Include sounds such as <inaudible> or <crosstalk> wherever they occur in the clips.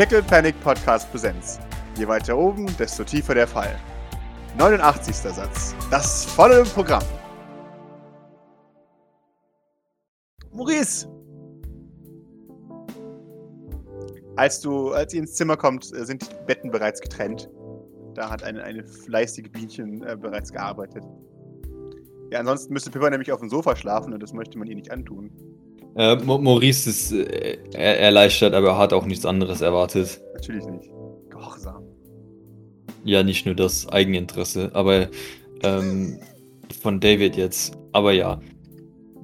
Pickle Panic Podcast Präsenz. Je weiter oben, desto tiefer der Fall. 89. Satz. Das volle Programm. Maurice! Als du, als ihr ins Zimmer kommt, äh, sind die Betten bereits getrennt. Da hat eine, eine fleißige Bienchen äh, bereits gearbeitet. Ja, ansonsten müsste Pippa nämlich auf dem Sofa schlafen und das möchte man ihr nicht antun. Äh, Maurice ist äh, erleichtert, aber er hat auch nichts anderes erwartet. Natürlich nicht. Gehorsam. Ja, nicht nur das Eigeninteresse, aber ähm, von David jetzt. Aber ja.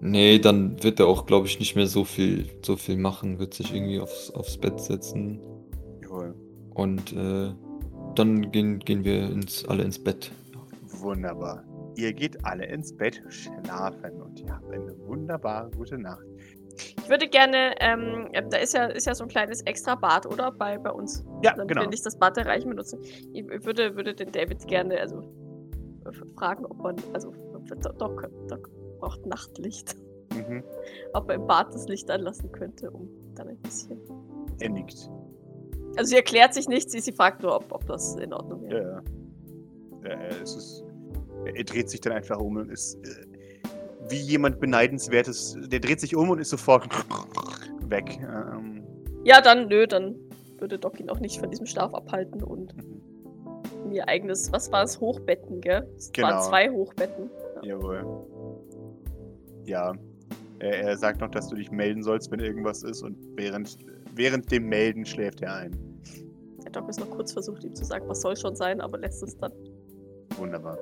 Nee, dann wird er auch, glaube ich, nicht mehr so viel, so viel machen, wird sich irgendwie aufs, aufs Bett setzen. Jawohl. Und äh, dann gehen, gehen wir ins, alle ins Bett. Wunderbar. Ihr geht alle ins Bett schlafen und ihr habt eine wunderbare gute Nacht. Ich würde gerne, ähm, äh, da ist ja, ist ja so ein kleines extra Bad, oder? Bei, bei uns. Ja, Damit genau. wir nicht das Bad der Reichen benutzen. Ich würde, würde den David gerne, also fragen, ob man, also Doc, Doc, braucht Nachtlicht. Mhm. Ob er im Bad das Licht anlassen könnte, um dann ein bisschen. Er nickt. Also sie erklärt sich nicht, sie, sie fragt nur, ob, ob das in Ordnung Ja, wäre. ja. ja es ist, er dreht sich dann einfach um und ist äh, wie jemand Beneidenswertes. Der dreht sich um und ist sofort weg. Ähm, Ja, dann, nö, dann würde Doc ihn auch nicht von diesem Schlaf abhalten und mhm. ihr eigenes, was war es, Hochbetten, gell? Es Genau. waren zwei Hochbetten. Jawohl. Ja. Er, er sagt noch, dass du dich melden sollst, wenn irgendwas ist und während, während dem Melden schläft er ein. Der Doc ist noch kurz versucht, ihm zu sagen, was soll schon sein, aber lässt es dann. Wunderbar.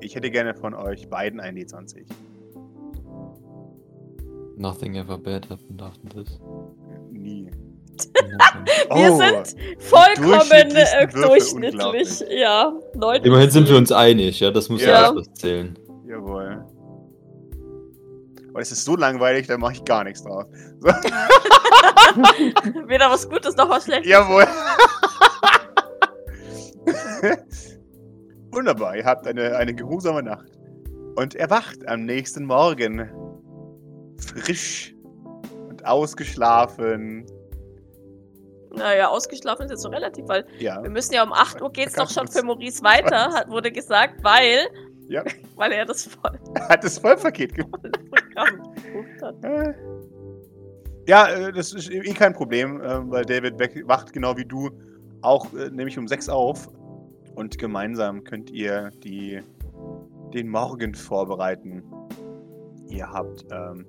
Ich hätte gerne von euch beiden ein D20. Nothing ever bad happened after this. Nie. <laughs> Wir Oh, sind vollkommen äh, durchschnittlich. Ja. Immerhin sind wir uns einig, ja, das muss Ja. ja, alles was zählen. Jawohl. Aber es ist so langweilig, da mache ich gar nichts drauf. So. <laughs> Weder was Gutes noch was Schlechtes. Jawohl. <laughs> Wunderbar, ihr habt eine, eine geruhsame Nacht. Und erwacht am nächsten Morgen. Frisch und ausgeschlafen. Naja, ausgeschlafen ist jetzt so relativ, weil Ja. wir müssen ja um 8 Uhr geht's Da doch schon für Maurice weiter, hat, wurde gesagt, weil, Ja. <laughs> weil er das volle <laughs> Hat das Vollpaket gemacht. Ja, äh, das ist eh kein Problem, äh, weil David wacht genau wie du auch äh, nämlich um sechs auf und gemeinsam könnt ihr die, den Morgen vorbereiten. Ihr habt ähm,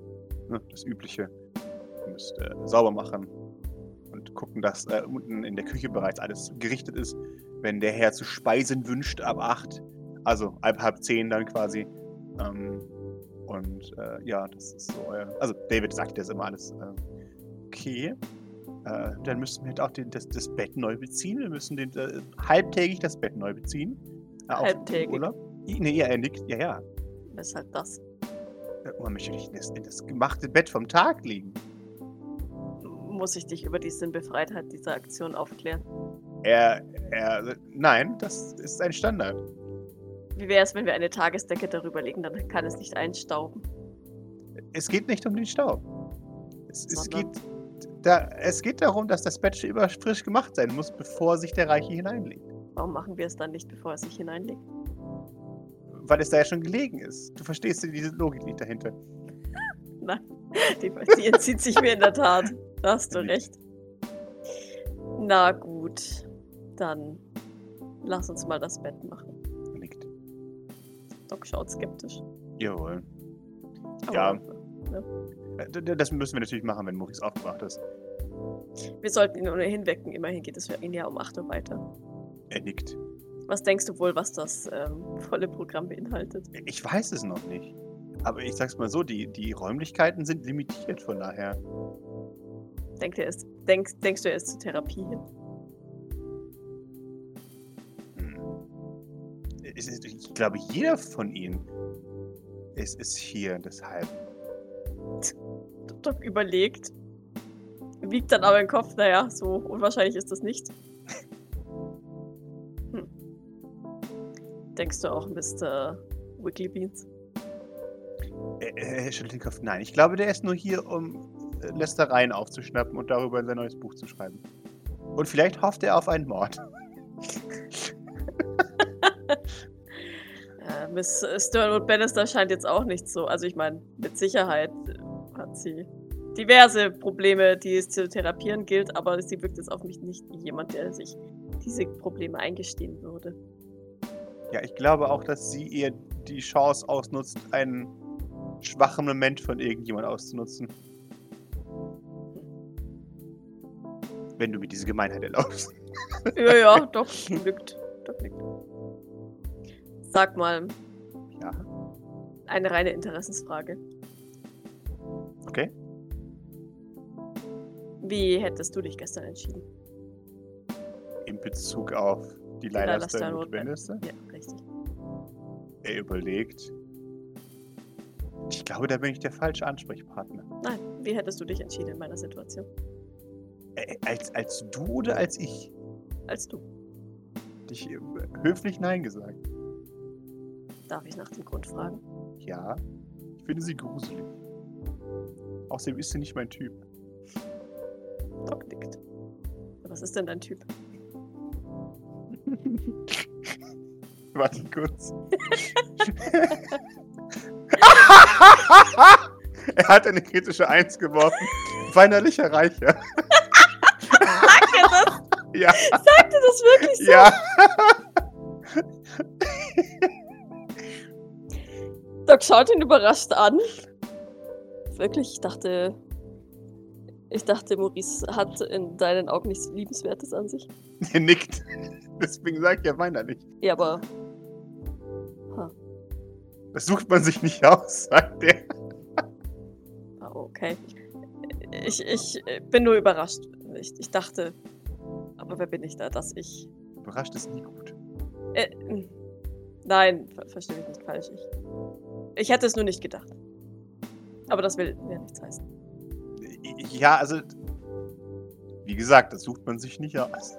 ne, das Übliche. Ihr müsst äh, sauber machen und gucken, dass äh, unten in der Küche bereits alles gerichtet ist. Wenn der Herr zu speisen wünscht ab acht, also ab halb zehn dann quasi. Ähm, und äh, ja, das ist so euer. Also David sagt das immer alles. Äh, okay. Äh, dann müssen wir halt auch den, das, das Bett neu beziehen. Wir müssen den, äh, halbtägig das Bett neu beziehen. Äh, Halbtägig. Urlaub. Nee, ja, er nickt. Ja, ja. Halt das. Man möchte nicht in das, in das gemachte Bett vom Tag liegen. Muss ich dich über die Sinnbefreitheit dieser Aktion aufklären? Er, er, nein, das ist ein Standard. Wie wäre es, wenn wir eine Tagesdecke darüber legen, dann kann es nicht einstauben. Es geht nicht um den Staub. Es, es, geht, da, es geht darum, dass das Bett immer frisch gemacht sein muss, bevor sich der Reiche hineinlegt. Warum machen wir es dann nicht, bevor er sich hineinlegt? Weil es da ja schon gelegen ist. Du verstehst diese Logik nicht dahinter. <laughs> Nein, die, die entzieht sich mir in der Tat. Da hast du recht. Na gut, dann lass uns mal das Bett machen. Nickt. Doc schaut skeptisch. Jawohl. Aber Ja. Äh, d- d- Das müssen wir natürlich machen, wenn Maurice aufgewacht ist. Wir sollten ihn ohnehin wecken. Immerhin geht es für ihn ja um 8 Uhr weiter. Er nickt. Was denkst du wohl, was das ähm, volle Programm beinhaltet? Ich weiß es noch nicht. Aber ich sag's mal so, die, die Räumlichkeiten sind limitiert, von daher. Denkt er ist, denkst, denkst du, er ist zur Therapie hin? Hm. Ist, ich glaube, jeder von ihnen ist, ist hier, deshalb. Doc überlegt, wiegt dann aber den Kopf, naja, so unwahrscheinlich ist das nicht. Denkst du auch, Mr. Wiggly Beans? Den Kopf. Nein, ich glaube, der ist nur hier, um äh, Lästereien aufzuschnappen und darüber in sein neues Buch zu schreiben. Und vielleicht hofft er auf einen Mord. <laughs> <laughs> Äh, Miss Sternwood Bannister scheint jetzt auch nicht so. Also ich meine, mit Sicherheit hat sie diverse Probleme, die es zu therapieren gilt, aber sie wirkt jetzt auf mich nicht wie jemand, der sich diese Probleme eingestehen würde. Ja, ich glaube auch, dass sie eher die Chance ausnutzt, einen schwachen Moment von irgendjemand auszunutzen. Wenn du mir diese Gemeinheit erlaubst. <laughs> Ja, ja, <laughs> doch, nickt. Doch. Sag mal, Ja, eine reine Interessensfrage. okay. Wie hättest du dich gestern entschieden? In Bezug auf die Lila Leiderste Sternwood Notwendigste. Ja. Er überlegt. Ich glaube, da bin ich der falsche Ansprechpartner. Nein, wie hättest du dich entschieden in meiner Situation? Äh, als, als du oder als ich? Als du. Dich äh, höflich Nein gesagt. Darf ich nach dem Grund fragen? Ja, ich finde sie gruselig. Außerdem ist sie nicht mein Typ. Doc nickt. Was ist denn dein Typ? <laughs> <laughs> Warte kurz. <laughs> er hat eine kritische Eins geworfen. Weinerlicher Reicher. Sagte das, <laughs> Ja, sagte das wirklich so? ja. Doc schaut ihn überrascht an. Wirklich, ich dachte. Ich dachte, Maurice hat in deinen Augen nichts Liebenswertes an sich. Er nickt. Deswegen sag ich ja weinerlich. Ja, aber. Das sucht man sich nicht aus, sagt er. ah, Okay. Ich, ich bin nur überrascht. Ich, ich dachte. Aber wer bin ich da, dass ich. Überrascht ist nie gut. Äh, nein, ver verstehe mich nicht falsch. Ich, ich hätte es nur nicht gedacht. Aber das will ja nichts heißen. Ja, also. Wie gesagt, das sucht man sich nicht aus.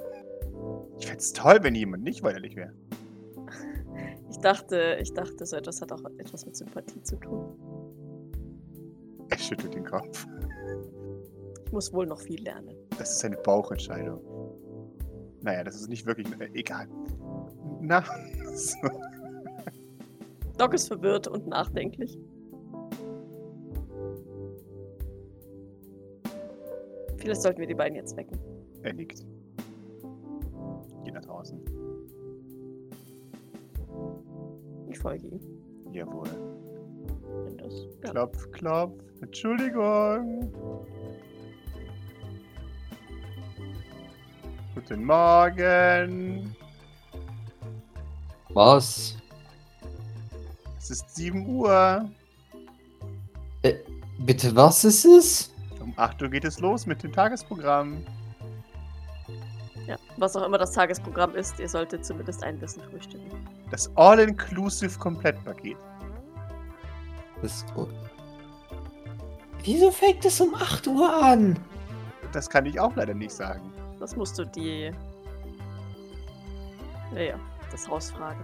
Ich fände es toll, wenn jemand nicht weinerlich wäre. Ich dachte, ich dachte, so etwas hat auch etwas mit Sympathie zu tun. Er schüttelt den Kopf. Ich muss wohl noch viel lernen. Das ist eine Bauchentscheidung. Naja, das ist nicht wirklich. Äh, egal. Na. <laughs> So. Doc ist verwirrt und nachdenklich. Vielleicht sollten wir die beiden jetzt wecken. Er nickt. Geht nach draußen. Folge ihm. Jawohl. Das, ja. Klopf, klopf. Entschuldigung. Guten Morgen. Was? Es ist 7 Uhr. Bitte, was ist es? Um 8 Uhr geht es los mit dem Tagesprogramm. ja. Was auch immer das Tagesprogramm ist, ihr solltet zumindest ein Wissen frühstücken. Das All-Inclusive Komplettpaket. Das Wieso fängt es um 8 Uhr an? Das kann ich auch leider nicht sagen. Das musst du die. Naja, das Haus fragen.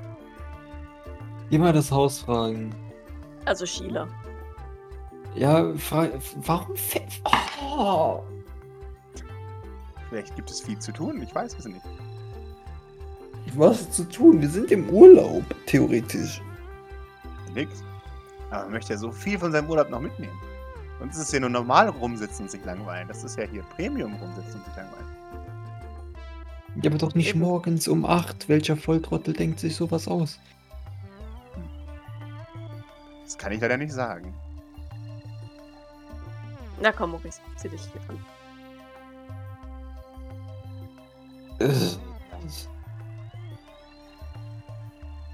Immer das Haus fragen. Also Sheila. Ja, fra warum fängt. Oh. Vielleicht gibt es viel zu tun, ich weiß es nicht. Was zu tun? Wir sind im Urlaub, theoretisch. Nickt. Aber man möchte ja so viel von seinem Urlaub noch mitnehmen. Sonst ist es ja nur normal rumsitzen und sich langweilen. Das ist ja hier Premium rumsitzen und sich langweilen. Ja, aber doch nicht Eben. morgens um 8. Welcher Volltrottel denkt sich sowas aus? Das kann ich leider nicht sagen. Na komm, Maurice, zieh dich hier an.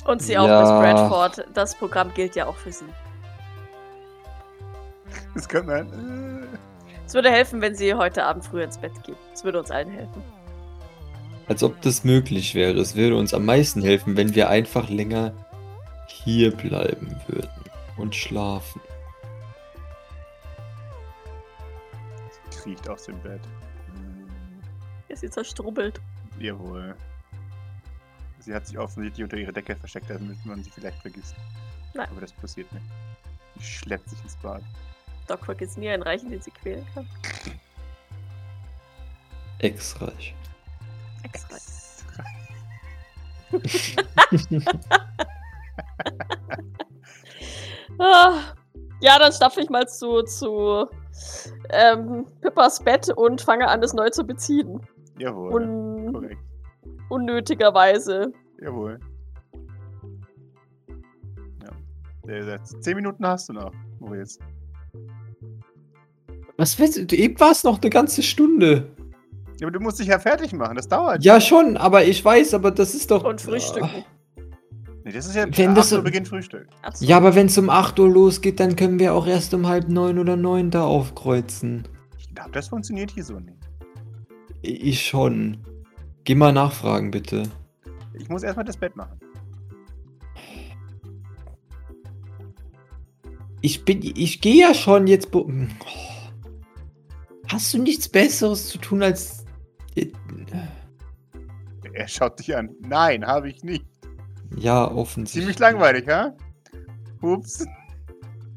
Und sie auch, Ja. Miss Bradford. Das Programm gilt ja auch für sie. Das könnte man. Äh, Es würde helfen, wenn sie heute Abend früh ins Bett geht. Es würde uns allen helfen. Als ob das möglich wäre. Es würde uns am meisten helfen, wenn wir einfach länger hier bleiben würden und schlafen. kriecht aus dem Bett. Ist sie zerstrubbelt. jawohl. Sie hat sich offensichtlich unter ihre Decke versteckt, damit man sie vielleicht vergisst. Nein. Aber das passiert nicht. Sie schleppt sich ins Bad. Doc vergisst nie einen Reichen, den sie quälen kann. Ex-reich. Ah, <laughs> ja, dann stapfe ich mal zu, zu ähm, Pippas Bett und fange an, es neu zu beziehen. Jawohl. Un Korrekt. Unnötigerweise. Jawohl. Ja. Zehn Minuten hast du noch, Maurice. Was willst du? Eben war es noch eine ganze Stunde. Ja, aber du musst dich ja fertig machen. Das dauert. Ja, schon, aber ich weiß, aber das ist doch. Und frühstücken. Nee, das ist ja. Wenn das 8 Uhr so- beginnt Frühstück. Ja, aber wenn es um 8 Uhr losgeht, dann können wir auch erst um halb neun oder neun da aufkreuzen. Ich glaube, das funktioniert hier so nicht. Ich schon. Geh mal nachfragen, bitte. Ich muss erstmal das Bett machen. Ich bin. Ich gehe ja schon jetzt. Oh. Hast du nichts Besseres zu tun als. Er schaut dich an. Nein, habe ich nicht. Ja, offensichtlich. Ziemlich langweilig, ha? Ups.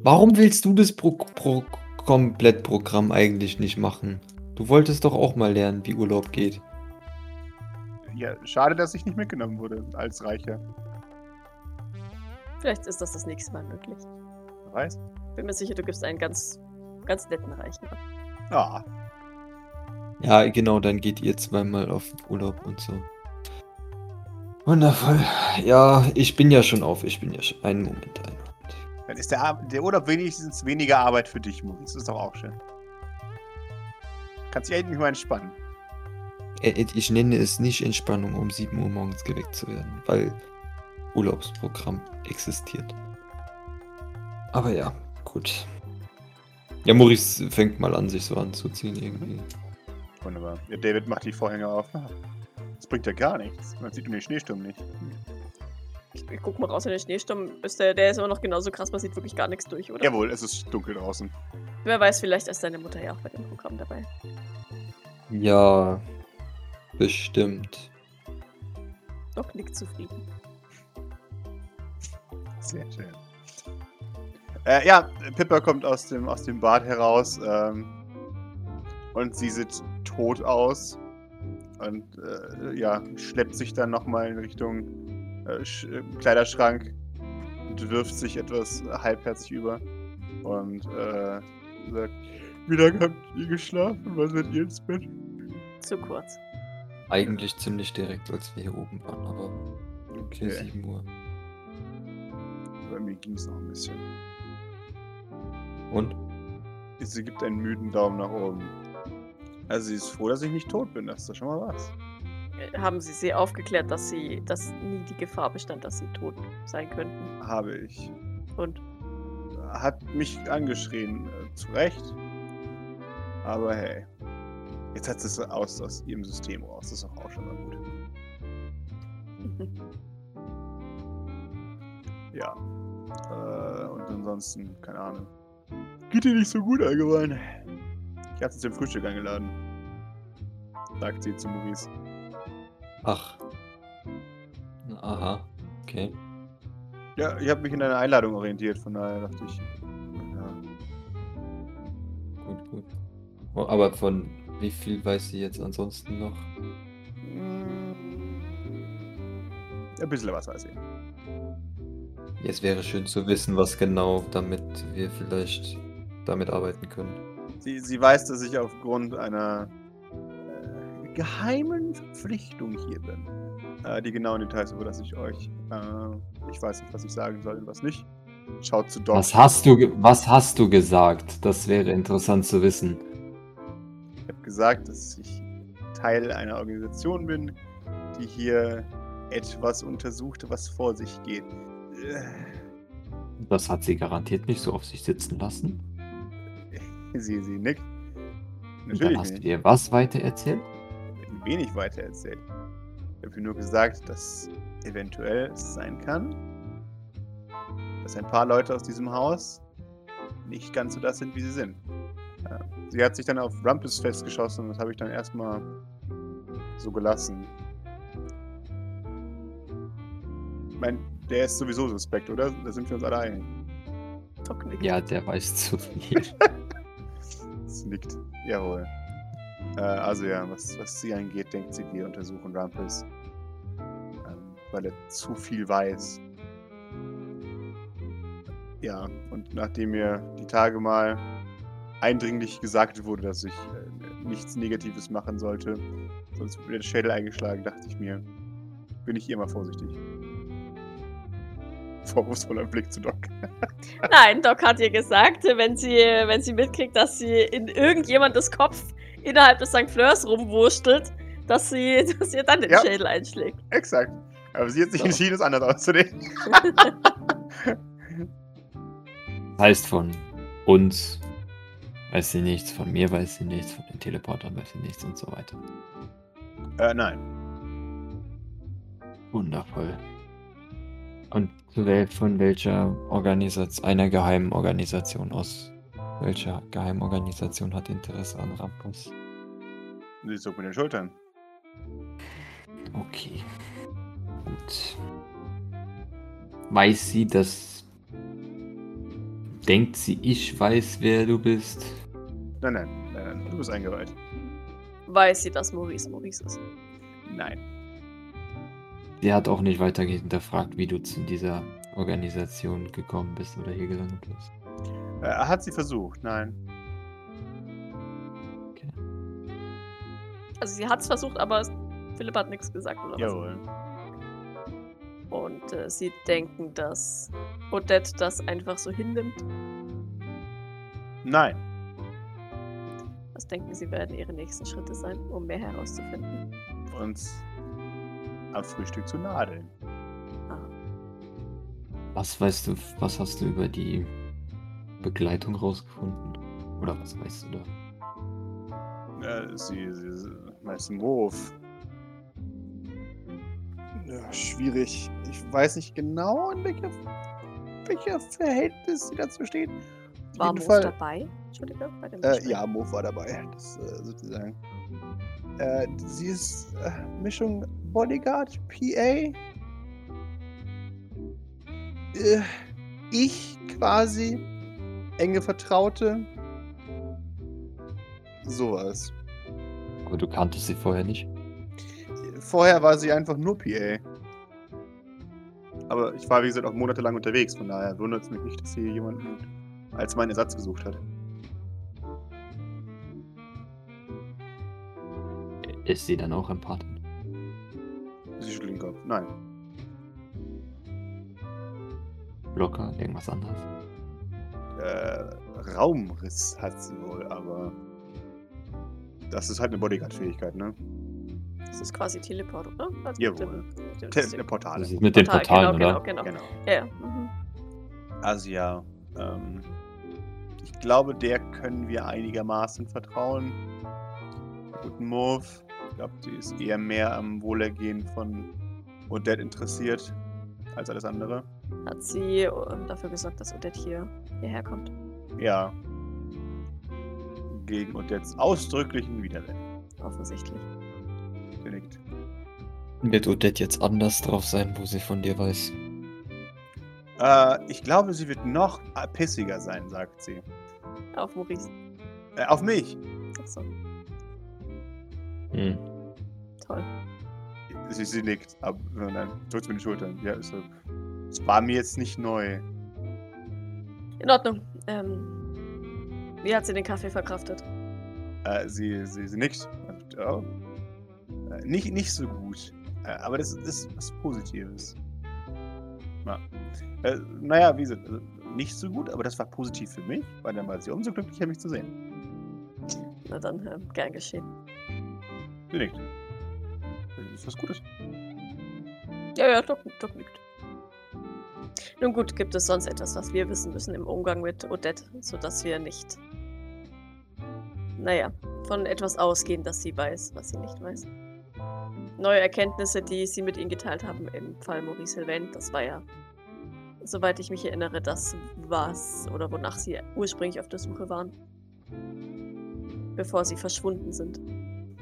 Warum willst du das Pro Pro Komplettprogramm eigentlich nicht machen? Du wolltest doch auch mal lernen, wie Urlaub geht. Ja, schade, dass ich nicht mitgenommen wurde als Reicher. Vielleicht ist das das nächste Mal möglich. Wer weiß. Bin mir sicher, du gibst einen ganz, ganz netten Reichen ab. Ah, Ja, genau, dann geht ihr zweimal auf Urlaub und so. Wundervoll. Ja, ich bin ja schon auf. Ich bin ja schon. Einen Moment, einen Moment. dann ist der, Ar- der Urlaub wenigstens weniger Arbeit für dich, Maurice. Das ist doch auch schön. Kannst dich endlich mal entspannen. Äh, Ich nenne es nicht Entspannung, um 7 Uhr morgens geweckt zu werden, weil Urlaubsprogramm existiert. Aber ja, gut. Ja, Maurice fängt mal an, sich so anzuziehen irgendwie. Wunderbar. Ja, David macht die Vorhänge auf. Das bringt ja gar nichts. Man sieht den Schneesturm nicht. Ich, ich guck mal raus in den Schneesturm. Ist der, der ist immer noch genauso krass, man sieht wirklich gar nichts durch, oder? Jawohl, es ist dunkel draußen. Wer weiß, vielleicht ist deine Mutter ja auch bei dem Programm dabei. Ja, bestimmt. Doc liegt zufrieden. Sehr schön. Äh, ja, Pippa kommt aus dem, aus dem Bad heraus ähm, und sie sieht tot aus und äh, ja, schleppt sich dann nochmal in Richtung äh, Sch Kleiderschrank und wirft sich etwas halbherzig über und äh, sagt, wie lange habt ihr geschlafen? Wann seid ihr ins Bett? Zu kurz. Eigentlich ziemlich direkt, als wir hier oben waren, aber okay, 7 Uhr. Bei mir ging es noch ein bisschen. Und? Sie gibt einen müden Daumen nach oben. Also sie ist froh, dass ich nicht tot bin. Das ist doch schon mal was. Äh, Haben sie sie aufgeklärt, dass sie, dass nie die Gefahr bestand, dass sie tot sein könnten? Habe ich. Und Hat mich angeschrien. Äh, zu Recht. Aber hey. Jetzt hat sie es aus, aus ihrem System raus. Das ist doch auch schon mal gut. <laughs> Ja. Äh, und ansonsten, keine Ahnung. Geht dir nicht so gut allgemein. Ich hatte sie zum Frühstück eingeladen. Sagt sie zu Maurice. Ach. Aha. Okay. Ja, ich habe mich in deiner Einladung orientiert, von daher dachte ich. Ja. Gut, gut. Oh, aber von wie viel weiß sie jetzt ansonsten noch? Mm, Ein bisschen was weiß ich. Es wäre schön zu wissen, was genau, damit wir vielleicht damit arbeiten können. Sie, sie weiß, dass ich aufgrund einer äh, geheimen Verpflichtung hier bin. Äh, die genauen Details überlasse ich euch. Äh, ich weiß nicht, was ich sagen soll und was nicht. Schaut zu Doc. Was hast du, was hast du gesagt? Das wäre interessant zu wissen. Gesagt, dass ich Teil einer Organisation bin, die hier etwas untersucht, was vor sich geht. Das hat sie garantiert nicht so auf sich sitzen lassen. Sie, sie nickt. Und dann Natürlich hast du nicht. ihr was weiter erzählt? wenig weiter erzählt. Ich habe nur gesagt, dass eventuell es sein kann, dass ein paar Leute aus diesem Haus nicht ganz so das sind, wie sie sind. Sie hat sich dann auf Rumpus festgeschossen und das habe ich dann erstmal so gelassen. Ich meine, der ist sowieso suspekt, oder? Da sind wir uns alle einig. Ja, der weiß zu viel. <laughs> <laughs> Es nickt. Jawohl. Äh, also ja, was, was sie angeht, denkt sie, wir untersuchen Rumpus. Ähm, weil er zu viel weiß. Ja, und nachdem mir die Tage mal eindringlich gesagt wurde, dass ich äh, nichts Negatives machen sollte, sonst wird mir der Schädel eingeschlagen, dachte ich mir, bin ich hier mal vorsichtig. <laughs> Vorwurfsvoller Blick zu Doc. <laughs> Nein, Doc hat ihr gesagt, wenn sie, wenn sie mitkriegt, dass sie in irgendjemandes Kopf innerhalb des St. Fleurs rumwurstelt, dass sie, <laughs> dass ihr dann den Ja. Schädel einschlägt. Exakt. Aber sie hat sich So. entschieden, es anders auszunehmen. Heißt von uns weiß sie nichts, von mir weiß sie nichts, von den Teleportern weiß sie nichts und so weiter. Äh, nein. Wundervoll. Und von welcher Organisation, einer geheimen Organisation aus welcher Geheimorganisation hat Interesse an Rampus? Sie zuckt mit den Schultern. Okay. Gut. Weiß sie, dass. Denkt sie, ich weiß, wer du bist? Nein, nein, nein, nein. Du bist eingeweiht. Weiß sie, dass Maurice Maurice ist. Nein. Sie hat auch nicht weitergehend hinterfragt, wie du zu dieser Organisation gekommen bist oder hier gelandet bist. Äh, hat sie versucht, nein. Okay. Also sie hat es versucht, aber Philipp hat nichts gesagt, oder was? Jawohl. Und äh, sie denken, dass Odette das einfach so hinnimmt. Nein. Was denken sie werden ihre nächsten Schritte sein, um mehr herauszufinden? Uns am Frühstück zu nadeln. Was weißt du, was hast du über die Begleitung rausgefunden? Oder was weißt du da? Äh, sie, sie, sie Meister Wurf. Ja, schwierig. Ich weiß nicht genau, in welcher, welcher Verhältnis sie dazu steht. Auf War jeden Moos Fall- dabei? Entschuldige, bei dem Äh, ja, Move war dabei. Das äh, sozusagen. Äh, sie ist äh, Mischung Bodyguard, PA. Äh, ich quasi enge Vertraute. Sowas. Aber du kanntest sie vorher nicht. Vorher war sie einfach nur PA. Aber ich war, wie gesagt, auch monatelang unterwegs, von daher wundert es mich nicht, dass sie jemanden als meinen Ersatz gesucht hat. Ist sie dann auch Empathin? Sie schüttelt den Kopf. Nein. Locker? Irgendwas anderes? äh, Raumriss hat sie wohl, aber das ist halt eine Bodyguard-Fähigkeit, ne? Das ist quasi Teleport, oder? Also Jawohl. Mit dem, mit dem Te. Portale. Das ist mit den Portal, Portalen, genau, oder? Genau, genau. Genau. Ja, ja. Mhm. Also ja, ähm, ich glaube, der können wir einigermaßen vertrauen. Guten Move. Ich glaube, die ist eher mehr am Wohlergehen von Odette interessiert als alles andere. Hat sie ähm, dafür gesorgt, dass Odette hier hierher kommt. Ja. Gegen Odettes ausdrücklichen Widerwillen. Offensichtlich. Der nickt. Wird Odette jetzt anders drauf sein, wo sie von dir weiß? Äh, ich glaube, sie wird noch äh, pissiger sein, sagt sie. Auf Maurice. Äh, auf mich. Achso, Hm. Toll. Sie, sie nickt, aber äh, dann drückt mir die Schultern. Ja, ist so. Es war mir jetzt nicht neu. In Ordnung. Ähm, wie hat sie den Kaffee verkraftet? Äh, sie, sie, sie nickt. Oh. Äh, nicht, nicht so gut. Äh, aber das ist was Positives. Na. Äh, naja, wie gesagt, also nicht so gut, aber das war positiv für mich, weil dann war sie umso glücklicher, mich zu sehen. Na dann, ähm, gern geschehen. Sie nickt. Ist was Gutes. Ja, ja, Doc, Doc nickt. Nun gut, gibt es sonst etwas, was wir wissen müssen im Umgang mit Odette, sodass wir nicht, naja, von etwas ausgehen, dass sie weiß, was sie nicht weiß. Neue Erkenntnisse, die sie mit ihnen geteilt haben im Fall Maurice Sylvain, das war ja, soweit ich mich erinnere, das was oder wonach sie ursprünglich auf der Suche waren. Bevor sie verschwunden sind.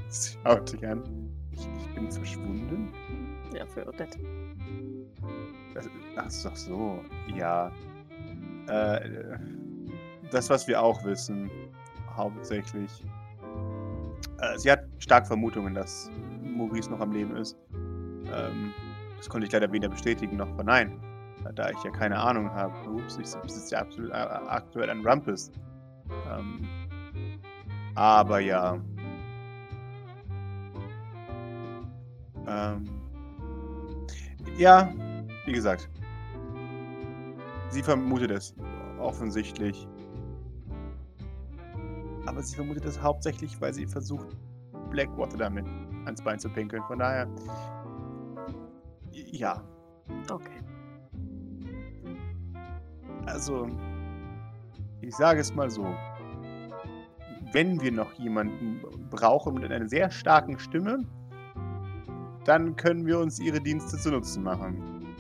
Sie schaut dich an. Ich, ich bin verschwunden? Ja, für Odette. Das, ach, ist doch so. Ja. Äh, das, was wir auch wissen, hauptsächlich. Äh, sie hat stark Vermutungen, dass Maurice noch am Leben ist. Ähm, das konnte ich leider weder bestätigen noch verneinen, da ich ja keine Ahnung habe. Ups, ich sitze ja absolut, äh, aktuell an Rumpus. Ähm, aber ja. Ähm, ja, wie gesagt. Sie vermutet es offensichtlich. Aber sie vermutet es hauptsächlich, weil sie versucht, Blackwater damit ans Bein zu pinkeln. Von daher. Ja. Okay. Also. Ich sage es mal so. Wenn wir noch jemanden brauchen mit einer sehr starken Stimme, dann können wir uns ihre Dienste zu Nutzen machen.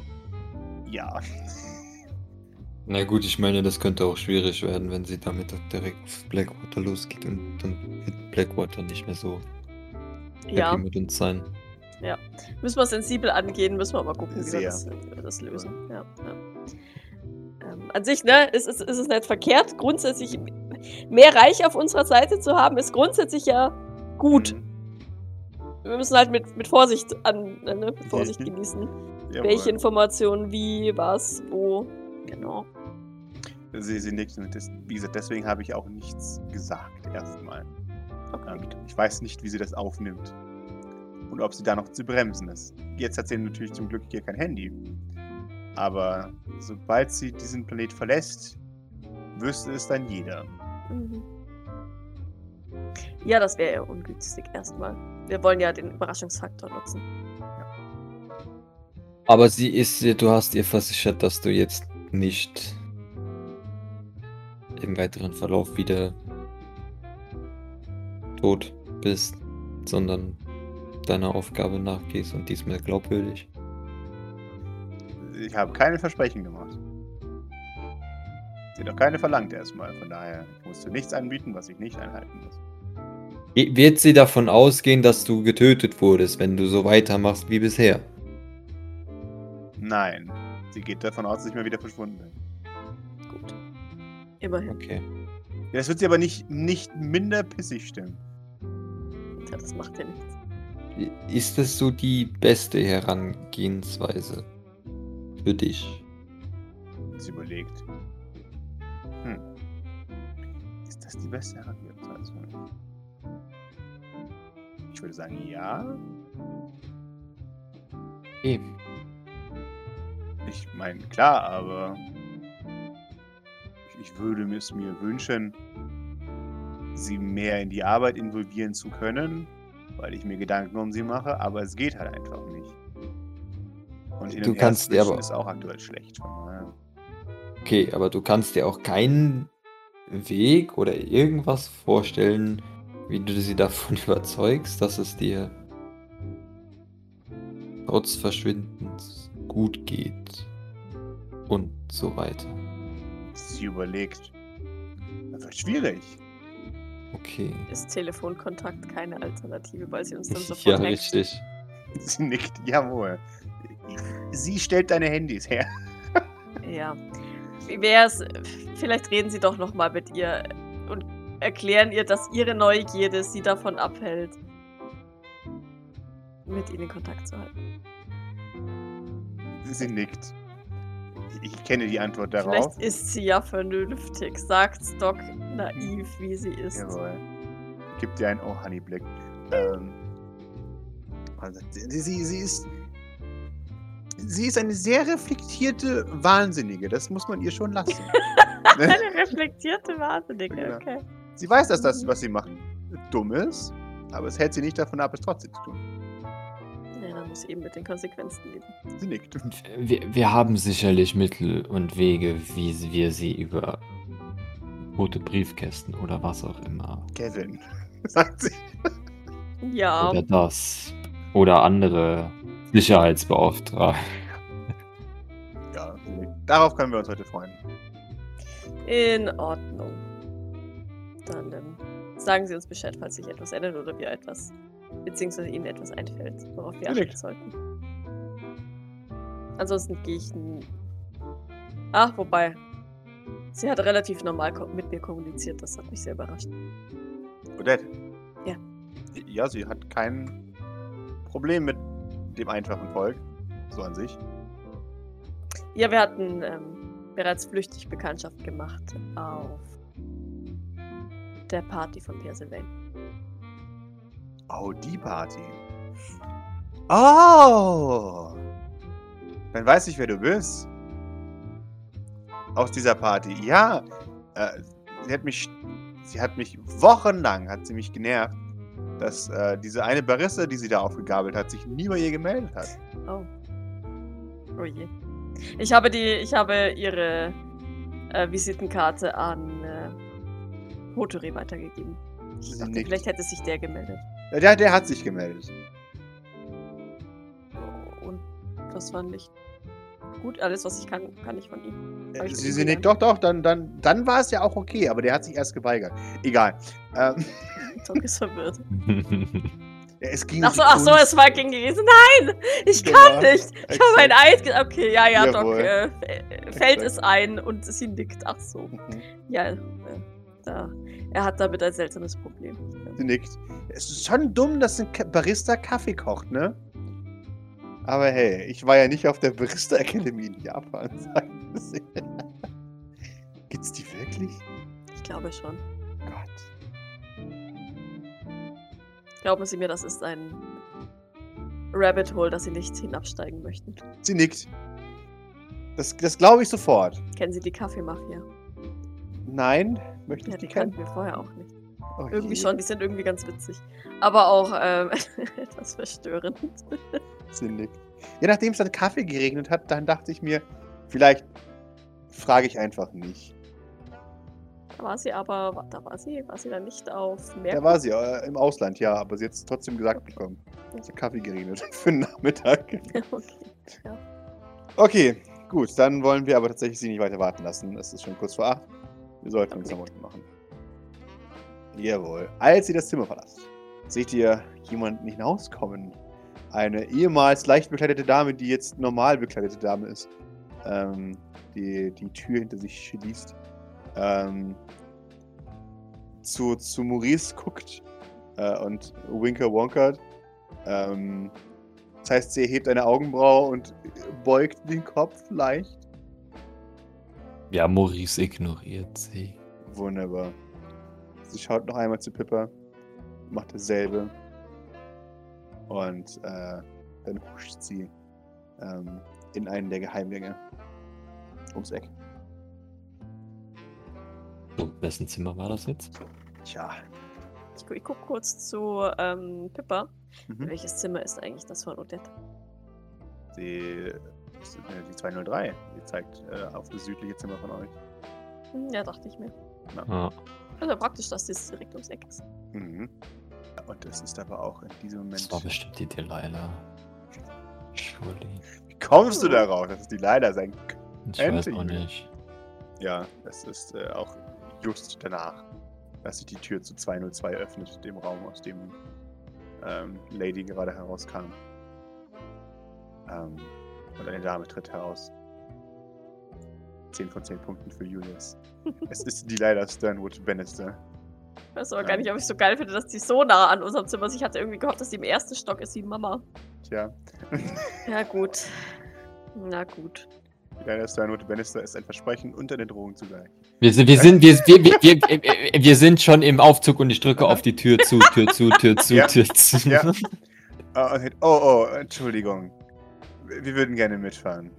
Ja. <laughs> Na gut, ich meine, das könnte auch schwierig werden, wenn sie damit direkt auf Blackwater losgeht und dann wird Blackwater nicht mehr so happy Ja, mit uns sein. müssen wir sensibel angehen, müssen wir mal gucken, wie wir Sehr. das, wie wir das lösen. Ja, ja. Ähm, an sich, ne, ist, ist, ist es nicht verkehrt, grundsätzlich mehr Reich auf unserer Seite zu haben, ist grundsätzlich ja gut. Mhm. Wir müssen halt mit, mit Vorsicht an, ne, mit Vorsicht genießen. Welche Informationen, wie, was, wo. Genau. Sie, sie nickt und das, wie gesagt, deswegen habe ich auch nichts gesagt erstmal. Okay. Ähm, ich weiß nicht, wie sie das aufnimmt. Und ob sie da noch zu bremsen ist. Jetzt hat sie natürlich zum Glück hier kein Handy. Aber sobald sie diesen Planet verlässt, wüsste es dann jeder. Mhm. Ja, das wäre eher ungünstig erstmal. Wir wollen ja den Überraschungsfaktor nutzen. Aber sie ist, du hast ihr versichert, dass du jetzt nicht im weiteren Verlauf wieder tot bist, sondern deiner Aufgabe nachgehst und diesmal glaubwürdig. Ich habe keine Versprechen gemacht. Sie hat auch keine verlangt erstmal. Von daher ich musste nichts anbieten, was ich nicht einhalten muss. Wird sie davon ausgehen, dass du getötet wurdest, wenn du so weitermachst wie bisher? Nein. Sie geht davon aus, dass ich mal wieder verschwunden bin. Gut. Immerhin. Okay. Ja, Das wird sie aber nicht, nicht minder pissig stimmen. Ja, das macht ja nichts. Ist es so die beste Herangehensweise für dich? Sie überlegt. Hm. Ist das die beste Herangehensweise? Ich würde sagen, ja. Okay. Ich meine, klar, aber ich, ich würde es mir wünschen, sie mehr in die Arbeit involvieren zu können, weil ich mir Gedanken um sie mache, aber es geht halt einfach nicht. Und hin Du her kannst dir aber- ist auch aktuell schlecht. Okay, aber du kannst dir auch keinen Weg oder irgendwas vorstellen, wie du sie davon <laughs> überzeugst, dass es dir trotz Verschwindens gut geht und so weiter. Sie überlegt. Das wird schwierig. Okay. Ist Telefonkontakt keine Alternative, weil sie uns dann <laughs> sofort Ja, hackt? richtig. <laughs> Sie nickt, jawohl. Sie stellt deine Handys her. Ja. Wie wär's? Vielleicht reden Sie doch noch mal mit ihr und erklären ihr, dass ihre Neugierde sie davon abhält, mit ihnen Kontakt zu halten. Sie nickt. Ich kenne die Antwort darauf. Vielleicht ist sie ja vernünftig, sagt's Doc naiv, wie sie ist. Jawohl. Gibt dir einen Oh Honey Blick. Ähm, also, sie, sie, sie ist. Sie ist eine sehr reflektierte Wahnsinnige. Das muss man ihr schon lassen. Ne? <laughs> <laughs> Eine reflektierte Wahnsinnige, Genau. okay. Sie weiß, dass das, was sie macht, dumm ist, aber es hält sie nicht davon ab, es trotzdem zu tun. Ja, dann muss eben mit den Konsequenzen leben. Sie nickt. Wir, wir haben sicherlich Mittel und Wege, wie wir sie über rote Briefkästen oder was auch immer Kevin, <laughs> sagt sie. Ja, oder das oder andere Sicherheitsbeauftragte. Ja. Darauf können wir uns heute freuen. in Ordnung. Dann ähm, sagen Sie uns Bescheid, falls sich etwas ändert oder wir etwas, beziehungsweise Ihnen etwas einfällt, worauf wir achten sollten. Ansonsten gehe ich. Ach, wobei. Sie hat relativ normal mit mir kommuniziert, das hat mich sehr überrascht. Odette? Ja. ja, sie hat kein Problem mit dem einfachen Volk. So an sich. Ja, wir hatten ähm, bereits flüchtig Bekanntschaft gemacht auf der Party von Sylvain. Oh, die Party. Oh! Dann weiß ich, wer du bist. Aus dieser Party. Ja. Äh, sie hat mich. Sie hat mich wochenlang hat sie mich genervt, dass äh, diese eine Barista, die sie da aufgegabelt hat, sich nie bei ihr gemeldet hat. Oh. Oh je. Ich habe die, ich habe ihre äh, Visitenkarte an Hotori weitergegeben. Ich dachte, vielleicht hätte sich der gemeldet. Ja, Der, der hat sich gemeldet. Und das war nicht gut. Alles, was ich kann, kann ich von ihm. Äh, ich Sie, sie nickt, doch, doch, dann, dann, dann war es ja auch okay, aber der hat sich erst geweigert. Egal. Ähm, <laughs> Tok ist verwirrt. ja, <laughs> es ging Ach so, ach so, es war gegen gewesen. Nein, ich kann Genau, nicht. Ich habe ein. Eid. ge- Okay, ja, ja, Doc. Jawohl. Äh, äh, fällt es ein und sie nickt. Ach so. Mhm. Ja, äh, da. Er hat damit ein seltsames Problem. Sie nickt. Es ist schon dumm, dass ein Barista Kaffee kocht, ne? Aber hey, ich war ja nicht auf der Barista Academy in Japan. <laughs> sagen Sie. Gibt's die wirklich? Ich glaube schon. Gott. Glauben Sie mir, das ist ein Rabbit Hole, das Sie nicht hinabsteigen möchten. Sie nickt. Das, das glaube ich sofort. Kennen Sie die Kaffeemafia? Nein, möchte Ja, ich die die kennen. wir vorher auch nicht. Oh Irgendwie je, schon, die sind irgendwie ganz witzig. Aber auch ähm, <laughs> etwas verstörend. Sie nickt. Ja, nachdem es dann Kaffee geregnet hat, dann dachte ich mir, vielleicht frage ich einfach nicht. Da war sie aber, da war sie, war sie dann nicht auf Da Merkur? war sie äh, im Ausland, ja, aber sie hat es trotzdem gesagt bekommen. Es hat Kaffee geregnet <laughs> für den Nachmittag. <laughs> okay. Okay, gut, dann wollen wir aber tatsächlich sie nicht weiter warten lassen. Es ist schon kurz vor acht. Wir sollten uns Okay. nach unten machen. Jawohl. Als ihr das Zimmer verlasst, seht ihr jemanden hinauskommen. Eine ehemals leicht bekleidete Dame, die jetzt normal bekleidete Dame ist. Ähm, die die Tür hinter sich schließt. Ähm, zu, zu Maurice guckt äh, und Winker wonkert. Ähm, das heißt, sie erhebt eine Augenbraue und beugt den Kopf leicht. Ja, Maurice ignoriert sie. Wunderbar. Sie schaut noch einmal zu Pippa, macht dasselbe. Und äh, dann huscht sie ähm, in einen der Geheimgänge ums Eck. So, wessen Zimmer war das jetzt? Tja. Ich, gu- ich guck kurz zu ähm, Pippa. Mhm. Welches Zimmer ist eigentlich das von Odette? Sie, das ist, äh, die 203. Die zeigt äh, auf das südliche Zimmer von euch. Hm, ja, dachte ich mir. Ah, Also praktisch, dass das direkt ums Eck ist. Mhm. Und es ist aber auch in diesem Moment. das war bestimmt die Delilah. Surely. Wie kommst du darauf, dass es die leider sein Ich weiß Könnte auch ich. nicht. Ja, es ist äh, auch just danach, dass sich die Tür zu 202 öffnet, dem Raum, aus dem ähm, Lady gerade herauskam. Ähm, und eine Dame tritt heraus. 10 von 10 Punkten für Julius. es ist die Leila Sternwood Bannister. Ich weiß aber Ja. gar nicht, ob ich so geil finde, dass die so nah an unserem Zimmer ist. Ich hatte irgendwie gehofft, dass die im ersten Stock ist wie Mama. Tja, <laughs> Ja, gut. Na gut. die Leila Sternwood Bannister ist ein Versprechen und eine Drohung zugleich. Wir sind, wir sind, wir, wir, wir, wir, sind schon im Aufzug und ich drücke auf die Tür zu, Tür zu, Tür zu, Ja. Tür zu. Ja. Und- oh, oh, Entschuldigung. Wir würden gerne mitfahren.